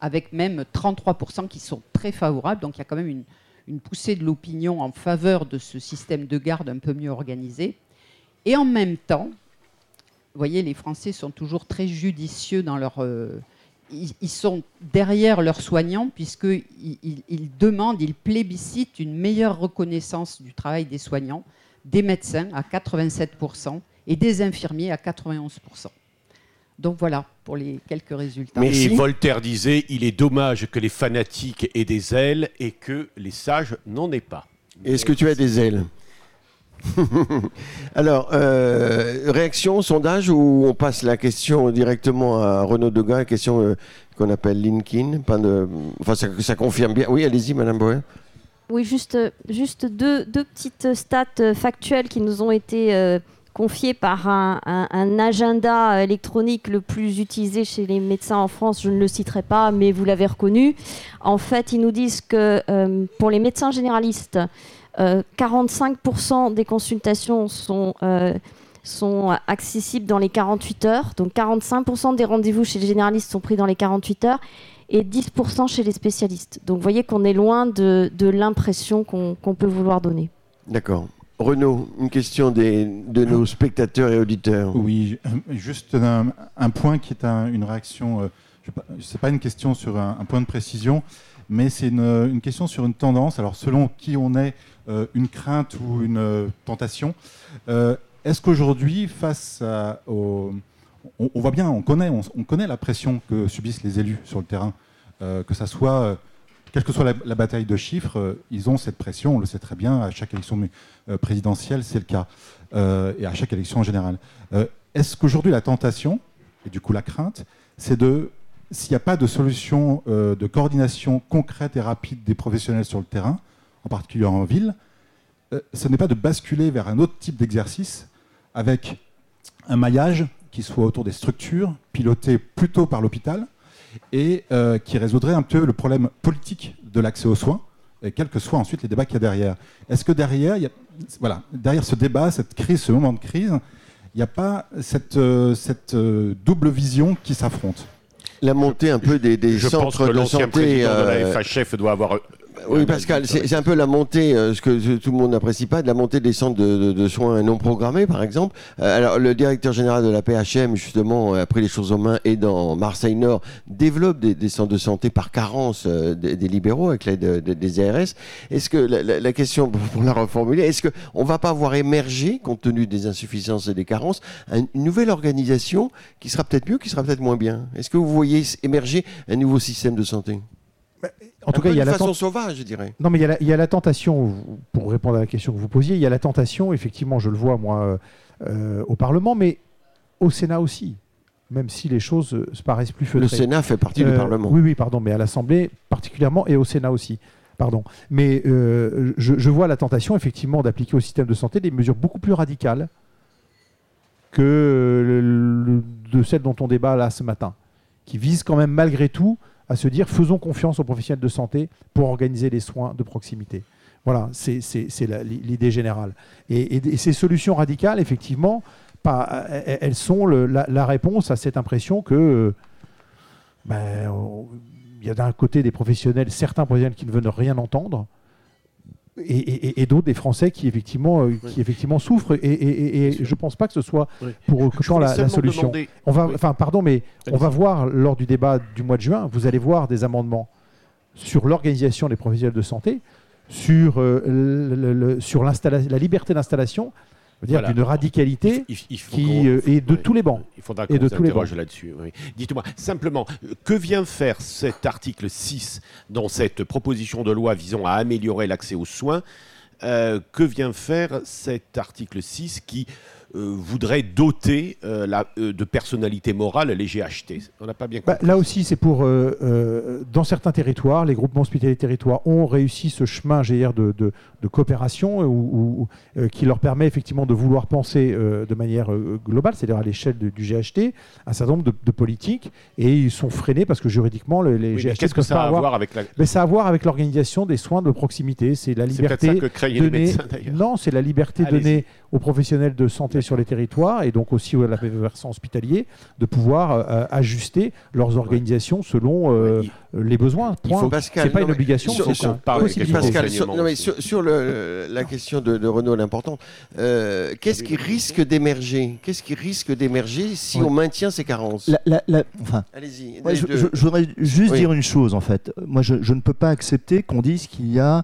Avec même 33% qui sont très favorables. Donc il y a quand même une, poussée de l'opinion en faveur de ce système de garde un peu mieux organisé. Et en même temps, vous voyez, les Français sont toujours très judicieux dans leur ils, sont derrière leurs soignants puisqu'ils ils, demandent, ils plébiscitent une meilleure reconnaissance du travail des soignants, des médecins à 87% et des infirmiers à 91%. Donc voilà pour les quelques résultats. Mais Voltaire disait il est dommage que les fanatiques aient des ailes et que les sages n'en aient pas. Est-ce que tu as des ailes Alors, euh, réaction, sondage, ou on passe la question directement à Renaud Degas, question euh, qu'on appelle Linkin pas de, Enfin, ça, confirme bien. Oui, allez-y, Madame Boer. Oui, juste, juste deux, deux, petites stats factuelles qui nous ont été euh, confiées par un, agenda électronique le plus utilisé chez les médecins en France. Je ne le citerai pas, mais vous l'avez reconnu. En fait, ils nous disent que pour les médecins généralistes, 45% euh, des consultations sont, euh, sont accessibles dans les 48 heures. Donc 45% des rendez-vous chez les généralistes sont pris dans les 48 heures et 10% chez les spécialistes. Donc vous voyez qu'on est loin de l'impression qu'on peut vouloir donner. D'accord. Renaud, une question des, de nos spectateurs et auditeurs. Oui, juste un, point qui est une réaction, euh, ce n'est pas une question sur un, point de précision, mais c'est une, une, question sur une tendance. Alors selon qui on est, euh, une crainte ou une euh, tentation. Euh, est-ce qu'aujourd'hui, face à, on, voit bien, on connaît, on, connaît la pression que subissent les élus sur le terrain, que ça soit quelle que soit la, bataille de chiffres, ils ont cette pression, on le sait très bien, à chaque élection présidentielle, c'est le cas, et à chaque élection en général. Est-ce qu'aujourd'hui, la tentation, et du coup la crainte, c'est de, s'il n'y a pas de solution de coordination concrète et rapide des professionnels sur le terrain, en particulier en ville, euh, ce n'est pas de basculer vers un autre type d'exercice avec un maillage qui soit autour des structures, piloté plutôt par l'hôpital, et euh, qui résoudrait un peu le problème politique de l'accès aux soins, et quels que soient ensuite les débats qu'il y a derrière. Est-ce que derrière, voilà, derrière ce débat, cette crise, ce moment de crise, il n'y a pas cette, euh, cette double vision qui s'affronte? La montée un peu des, des je centres pense que de santé. Président de la FHF doit avoir oui, Pascal, c'est un peu la montée, euh, ce que tout le monde n'apprécie pas, de la montée des centres de, soins non programmés, par exemple. Euh, alors, le directeur général de la PHM, justement, après les choses en main et dans Marseille Nord, développe des, centres de santé par carence euh, des, libéraux avec l'aide des ARS. Est-ce que la, question, pour la reformuler, est-ce qu'on ne va pas voir émerger, compte tenu des insuffisances et des carences, une nouvelle organisation qui sera peut-être mieux, qui sera peut-être moins bien? Est-ce que vous voyez émerger un nouveau système de santé? En tout cas, il y a la façon sauvage, je dirais. Non, mais il y, a la, tentation, pour répondre à la question que vous posiez, il y a la tentation, effectivement, je le vois moi euh, au Parlement, mais au Sénat aussi, même si les choses euh, se paraissent plus feutrées. Le Sénat fait partie du euh, Parlement. Oui, oui, pardon, mais à l'Assemblée particulièrement et au Sénat aussi. Pardon. Mais je, vois la tentation, effectivement, d'appliquer au système de santé des mesures beaucoup plus radicales que de celles dont on débat là ce matin, qui visent quand même malgré tout à se dire faisons confiance aux professionnels de santé pour organiser les soins de proximité. Voilà, c'est l'idée générale. Et, ces solutions radicales, effectivement, elles sont la, réponse à cette impression que ben, il y a d'un côté des professionnels, certains professionnels qui ne veulent rien entendre, et, d'autres des Français qui effectivement, euh, qui effectivement souffrent. Et, je ne pense pas que ce soit pour autant la, solution. On va, enfin, pardon, mais on va voir lors du débat du mois de juin, vous allez voir des amendements sur l'organisation des professionnels de santé, sur, euh, le, sur la liberté d'installation, dire d'une radicalité qui euh, est de tous les bancs. Il faudra qu'on s'interroge là-dessus. Dites-moi simplement, que vient faire cet article 6 dans cette proposition de loi visant à améliorer l'accès aux soins? Euh, Que vient faire cet article 6 qui euh, voudrait doter euh, la, euh, de personnalité morale les GHT. On n'a pas bien Bah, compris. là aussi, c'est pour, euh, euh, dans certains territoires, les groupements hospitaliers territoires ont réussi ce chemin j'ai dire, de, de- de coopération euh, où- où- euh, qui leur permet effectivement de vouloir penser euh, de manière euh, globale, c'est-à-dire à l'échelle du GHT, un certain nombre de, de politiques, et ils sont freinés parce que juridiquement, le- les Oui, GHT Qu'est-ce ne que ça pas a à voir avec la. Mais ça a à voir avec l'organisation des soins de proximité, c'est la C'est peut-être liberté ça que craignent les donnée- médecins d'ailleurs. Non, c'est la liberté Allez-y. donnée aux professionnels de santé sur les territoires et donc aussi à la versant hospitalier de pouvoir euh, ajuster leurs organisations selon euh, les besoins. Il Point. faut Pascal. C'est pas non, une obligation, c'est une possibilité. Pascal, sur, non, mais sur, sur le- la question de, de Renault, l'importante, euh, qu'est-ce qui risque d'émerger? Qu'est-ce qui risque d'émerger si Oui. on maintient ces carences? La- la- la- enfin, Allez-y. Ouais, je, deux. je- je voudrais juste Oui. dire une chose en fait. Moi, je, je ne peux pas accepter qu'on dise qu'il y a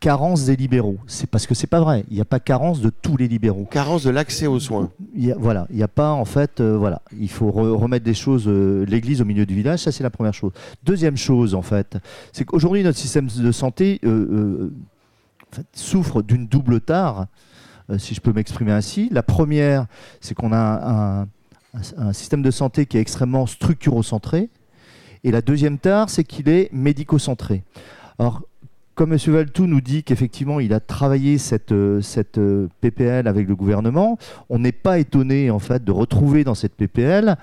carence des libéraux. C'est parce que c'est pas vrai. Il n'y a pas carence de tous les libéraux. Carence de l'accès aux soins. Il y a, voilà, il n'y a pas en fait, euh, voilà, il faut re- remettre des choses, euh, l'église au milieu du village. Ça, c'est la première chose. Deuxième chose, en fait, c'est qu'aujourd'hui notre système de santé euh, euh, souffre d'une double tare, euh, si je peux m'exprimer ainsi. La première, c'est qu'on a un, système de santé qui est extrêmement structurocentré. Et la deuxième tare, c'est qu'il est médico-centré. Alors, comme M. Valtou nous dit qu'effectivement, il a travaillé cette, cette PPL avec le gouvernement, on n'est pas étonné en fait de retrouver dans cette PPL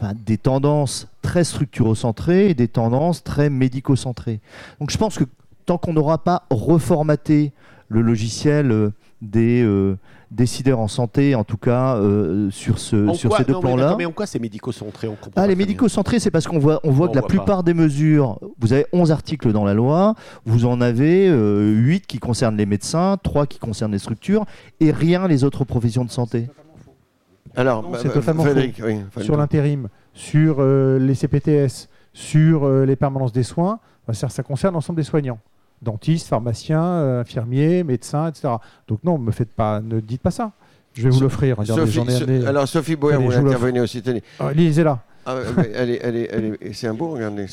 enfin, des tendances très structurocentrées et des tendances très médico-centrées. Donc, je pense que tant qu'on n'aura pas reformaté le logiciel euh, des euh, décideurs en santé, en tout cas euh, sur, ce, En sur quoi- ces deux mais plans-là. Mais en quoi c'est médico-centré on comprend Ah, les médico-centrés, c'est parce qu'on voit, on voit On que la voit plupart des mesures, vous avez 11 articles dans la loi, vous en avez euh, 8 qui concernent les médecins, 3 qui concernent les structures, et rien les autres professions de santé. Alors, Non, bah, bah, Frédéric, oui, sur l'intérim, sur euh, les CPTS, sur euh, les permanences des soins, bah, ça, ça concerne l'ensemble des soignants. Dentistes, pharmaciens, euh, infirmiers, médecins, etc. Donc non, me faites pas, ne dites pas ça. Je vais vous l'offrir. Alors, Sophie Boer, vous intervenez aussi. Tenez. Ah, lisez-la. Ah, c'est un beau, regardez.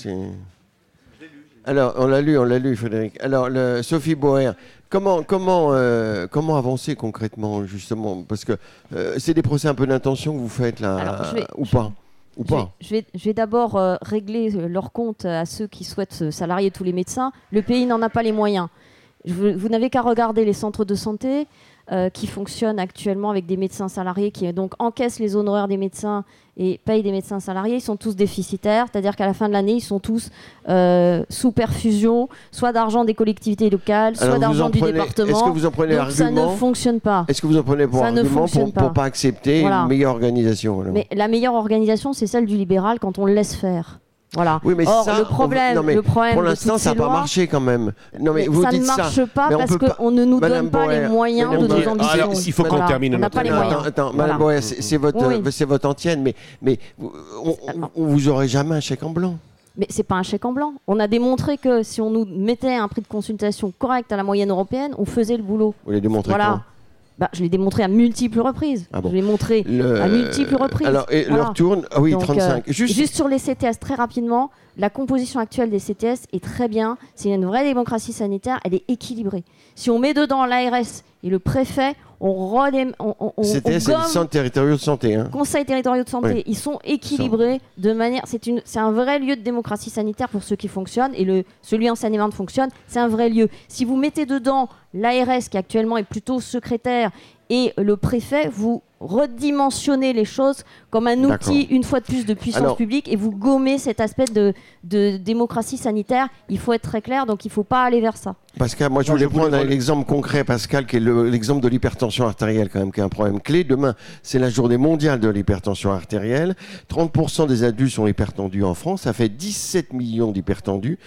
Alors, on l'a lu, on l'a lu, Frédéric. Alors, le- Sophie Boer, comment, comment, euh, comment avancer concrètement, justement? Parce que euh, c'est des procès un peu d'intention que vous faites là, Alors, je vais- ou pas? Ou Je vais, pas je vais- je vais d'abord euh, régler leur compte à ceux qui souhaitent salarier tous les médecins. Le pays n'en a pas les moyens. Je vous n'avez qu'à regarder les centres de santé euh, qui fonctionnent actuellement avec des médecins salariés qui donc encaissent les honoraires des médecins et payent des médecins salariés. Ils sont tous déficitaires, c'est-à-dire qu'à la fin de l'année, ils sont tous euh, sous perfusion, soit d'argent des collectivités locales, soit d'argent en du prenez- Est-ce que département. vous en prenez Donc ça ne fonctionne pas. Est-ce que vous en prenez pour Ça ne argument fonctionne pour, pour pas. pas accepter Voilà. une meilleure organisation alors Mais la meilleure organisation, c'est celle du libéral quand on le laisse faire. Voilà. Oui, mais Or, ça, le on- problème, non, mais le problème Pour l'instant, ça n'a pas marché quand même. Non, mais, mais vous ça dites ne ça. marche pas Mais parce qu'on ne nous Madame donne pas Boer, les moyens Madame de nos ambitions. alors, il faut qu'on Voilà. termine On n'a notre pas les Non, débat. moyens. Attends, attends, Voilà. Madame Boer, c'est votre, Oui, oui. c'est votre antienne, mais, on, on- on vous aurait jamais un chèque en blanc. Mais c'est pas un chèque en blanc. On a démontré que si on nous mettait un prix de consultation correct à la moyenne européenne, on faisait le boulot. Vous l'avez démontré Voilà. Bah, je l'ai démontré à multiples reprises. Ah bon. Je l'ai montré Le- à multiples reprises. Alors, et Voilà. leur tourne. Ah oui, Donc, 35. euh, Juste, Juste sur les CTS, très rapidement, la composition actuelle des CTS est très bien. C'est une vraie démocratie sanitaire, elle est équilibrée. Si on met dedans l'ARS et le préfet, on, redém- on, on, on- c'était gomme centre de santé. Hein. conseils territoriaux de santé, Oui. ils sont équilibrés de manière. C'est une, un vrai lieu de démocratie sanitaire pour ceux qui fonctionnent et le celui en Seine-et-Marne fonctionne. C'est un vrai lieu. Si vous mettez dedans l'ARS qui actuellement est plutôt secrétaire et le préfet, vous redimensionnez les choses comme un outil une fois de plus de puissance Alors- publique et vous gommez cet aspect de, de démocratie sanitaire. Il faut être très clair, donc il faut pas aller vers ça. Pascal, moi je Non, voulais je voulais prendre l'exemple concret, Pascal, qui est le- l'exemple de l'hypertension artérielle, quand même, qui est un problème clé. Demain, c'est la journée mondiale de l'hypertension artérielle. 30% des adultes sont hypertendus en France. Ça fait 17 millions d'hypertendus.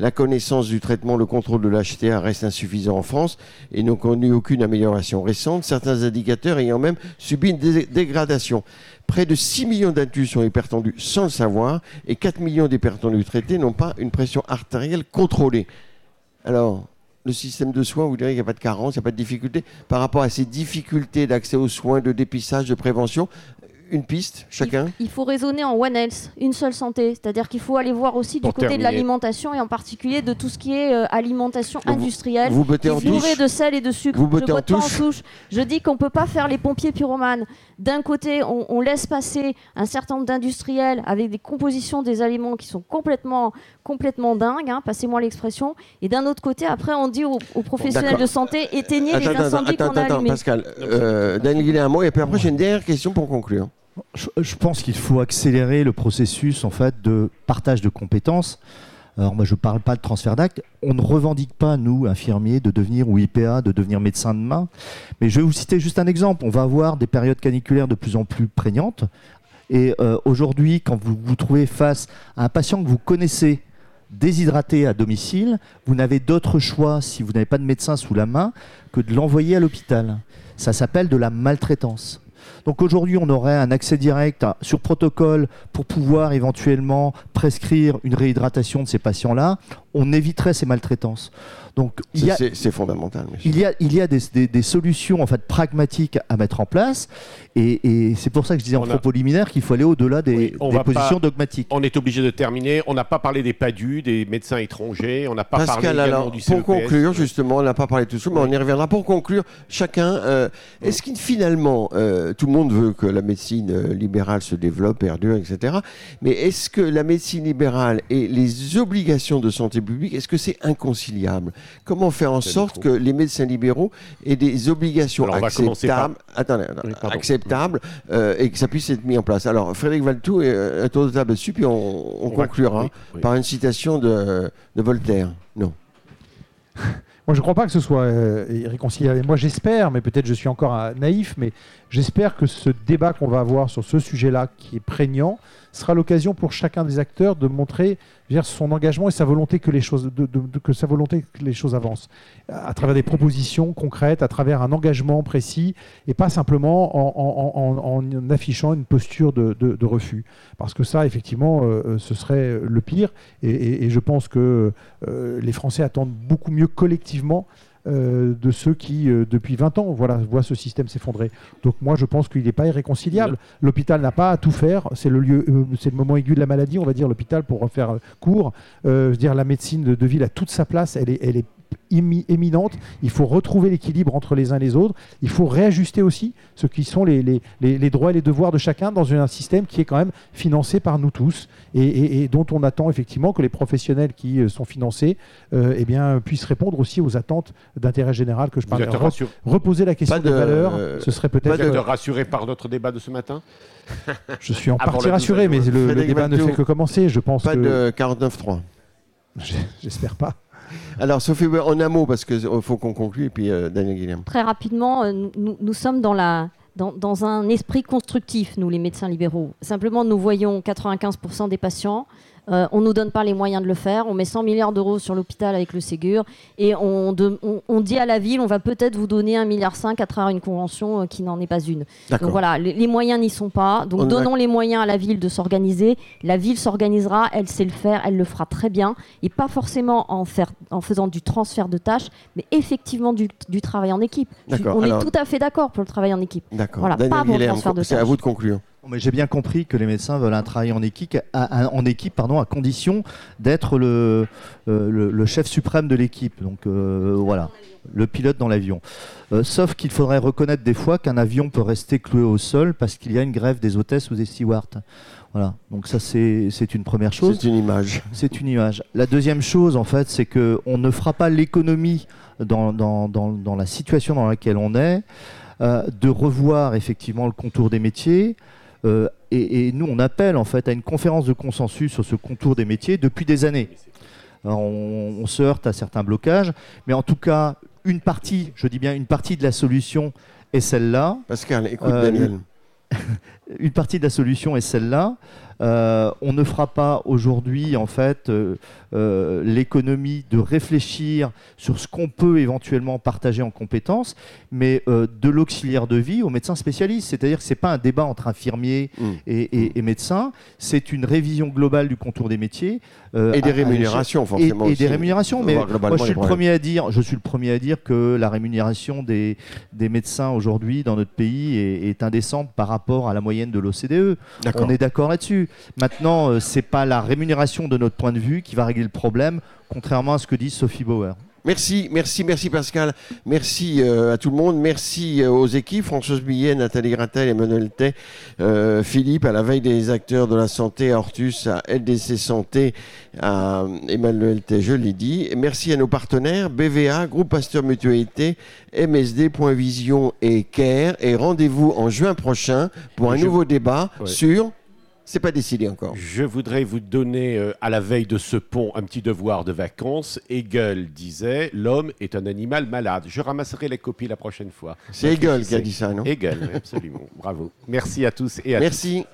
La connaissance du traitement, le contrôle de l'HTA reste insuffisant en France et n'ont connu aucune amélioration récente. Certains indicateurs ayant même subi une dé- dégradation. Près de 6 millions d'adultes sont hypertendus sans le savoir et 4 millions d'hypertendus traités n'ont pas une pression artérielle contrôlée. Alors, le système de soins, vous direz qu'il n'y a pas de carence, il n'y a pas de difficulté. Par rapport à ces difficultés d'accès aux soins, de dépistage, de prévention, une piste chacun Il faut raisonner en One Health, une seule santé. C'est-à-dire qu'il faut aller voir aussi du côté de l'alimentation et en particulier de tout ce qui est euh, alimentation industrielle. Vous bottez en touche de sel et de sucre. Vous je bottez en pas touche touche. Je dis qu'on peut pas faire les pompiers pyromanes. D'un côté, on, on laisse passer un certain nombre d'industriels avec des compositions des aliments qui sont complètement, complètement dingues, hein, passez-moi l'expression. Et d'un autre côté, après, on dit aux, aux professionnels de santé éteignez les Attends, incendies qu'on a attends, allumés. Pascal. Euh, Daniel Guillet, un mot, et puis après, j'ai une dernière question pour conclure. Je, pense qu'il faut accélérer le processus en fait de partage de compétences. Alors moi je ne parle pas de transfert d'actes. On ne revendique pas nous infirmiers de devenir ou IPA de devenir médecin demain. Mais je vais vous citer juste un exemple. On va avoir des périodes caniculaires de plus en plus prégnantes. Et euh, aujourd'hui, quand vous vous trouvez face à un patient que vous connaissez déshydraté à domicile, vous n'avez d'autre choix, si vous n'avez pas de médecin sous la main, que de l'envoyer à l'hôpital. Ça s'appelle de la maltraitance. Donc aujourd'hui, on aurait un accès direct à- sur protocole pour pouvoir éventuellement prescrire une réhydratation de ces patients-là. On éviterait ces maltraitances. Donc C'est fondamental. monsieur. il y a, il y a des, des- des solutions en fait pragmatiques à mettre en place, et, et c'est pour ça que je disais en On a- propos liminaire qu'il faut aller au-delà des, Oui, on des va positions pas- dogmatiques. On est obligé de terminer. On n'a pas parlé des PADU, des médecins étrangers. On n'a pas Pascal, parlé également alors, du pour CEPS. conclure, justement, on n'a pas parlé de tout ça, mais on y reviendra. Pour conclure, chacun, euh, est-ce qu'il finalement, euh, tout le monde veut que la médecine euh, libérale se développe, perdure, etc. Mais est-ce que la médecine libérale et les obligations de santé publique, est-ce que c'est inconciliable? Comment faire en sorte que les médecins libéraux aient des obligations Alors, par- acceptables, attendez, attendez, Oui, pardon. acceptables euh, et que ça puisse être mis en place? Alors, Frédéric Valtou, euh, un tour de table dessus, puis on, on On va- conclura oui, oui. par une citation de, de Voltaire. Non. Moi, je ne crois pas que ce soit euh, irréconciliable. Moi, j'espère, mais peut-être je suis encore euh, naïf, mais j'espère que ce débat qu'on va avoir sur ce sujet-là, qui est prégnant, sera l'occasion pour chacun des acteurs de montrer son engagement et sa volonté que les choses, sa volonté que les choses avancent, à travers des propositions concrètes, à travers un engagement précis, et pas simplement en, affichant une posture de, refus. Parce que ça, effectivement, euh, euh, ce serait le pire. Et je pense que euh, les Français attendent beaucoup mieux collectivement euh, de ceux qui, euh, depuis 20 ans, voilà, voient ce système s'effondrer. Donc moi, je pense qu'il n'est pas irréconciliable. L'hôpital n'a pas à tout faire. C'est le lieu, euh, c'est le moment aigu de la maladie, on va dire, l'hôpital, pour refaire court. Je veux dire, la médecine de, de ville a toute sa place. Elle est, elle est émi- éminente. Il faut retrouver l'équilibre entre les uns et les autres. Il faut réajuster aussi ce qui sont les, les- les- les droits et les devoirs de chacun dans un système qui est quand même financé par nous tous et, et- et dont on attend effectivement que les professionnels qui euh, sont financés euh, eh bien, puissent répondre aussi aux attentes d'intérêt général que je parlais. reposer la question Pas de, de- valeur, euh, ce serait vous peut-être. êtes euh, rassuré par notre débat de ce matin je suis en partie rassuré, mais le, débat ne fait que commencer. Je pense Pas que. de 49.3. J'espère pas. Alors, Sophie, en un mot, parce qu'il faut qu'on conclue, et puis euh, Daniel Guillaume. Très rapidement, euh, nous- sommes dans un esprit constructif, nous, les médecins libéraux. Simplement, nous voyons 95% des patients. Euh, on ne nous donne pas les moyens de le faire. On met 100 milliards d'euros sur l'hôpital avec le Ségur. Et on, de- on- on dit à la ville, on va peut-être vous donner 1,5 milliard à travers une convention euh, qui n'en est pas une. Donc voilà, les, les moyens n'y sont pas. Donc On donnons les moyens à la ville de s'organiser. La ville s'organisera, elle sait le faire, elle le fera très bien. Et pas forcément en, faire, en faisant du transfert de tâches, mais effectivement du, du travail en équipe. On alors- est tout à fait d'accord pour le travail en équipe. D'accord. Voilà, Daniel pas bon Guillaume, transfert de c'est à tâches. vous de conclure. Mais J'ai bien compris que les médecins veulent un travail en équipe, en équipe pardon, à condition d'être le, euh, le, le chef suprême de l'équipe. Donc euh, voilà, le pilote dans l'avion. Euh, sauf qu'il faudrait reconnaître des fois qu'un avion peut rester cloué au sol parce qu'il y a une grève des hôtesses ou des stewards. Voilà, donc ça c'est une première chose. C'est une image. C'est une image. La deuxième chose, en fait, c'est que on ne fera pas l'économie dans, dans, dans, dans la situation dans laquelle on est, euh, de revoir effectivement le contour des métiers. Euh, et, et nous, on appelle en fait à une conférence de consensus sur ce contour des métiers depuis des années. Alors, on, on se heurte à certains blocages, mais en tout cas, une partie, je dis bien une partie de la solution est celle-là. Pascal, écoute Euh, Daniel. Une partie de la solution est celle-là. Euh, on ne fera pas aujourd'hui en fait euh, euh, l'économie de réfléchir sur ce qu'on peut éventuellement partager en compétences, mais de l'auxiliaire de vie aux médecins spécialistes. C'est-à-dire que c'est pas un débat entre infirmiers Mm. et, et- et médecins, c'est une révision globale du contour des métiers Et des à- à rémunérations, et, forcément. et des rémunérations. On Mais moi, je suis le premier à dire, je suis le premier à dire que la rémunération des, des médecins aujourd'hui dans notre pays est, est indécente par rapport à la moyenne moyenne de l'OCDE. On est d'accord là-dessus. Maintenant, euh, c'est pas la rémunération de notre point de vue qui va régler le problème, contrairement à ce que dit Sophie Bauer. Merci, merci, merci Pascal. Merci euh, à tout le monde. Merci euh, aux équipes, Françoise Billet, Nathalie Gratel, Emmanuel Tay, euh, Philippe, à la veille des acteurs de la santé, à Hortus, à LDC Santé, à Emmanuel Tay, je l'ai dit. Merci à nos partenaires, BVA, Groupe Pasteur Mutualité, MSD, Point Vision et CARE. Et rendez-vous en juin prochain pour un Je- nouveau débat Ouais. sur... C'est pas décidé encore. Je voudrais vous donner, euh, à la veille de ce pont, un petit devoir de vacances. Hegel disait L'homme est un animal malade. Je ramasserai les copies la prochaine fois. C'est Hegel qui a dit ça, non Hegel, absolument. Bravo. Merci à tous et à. Merci.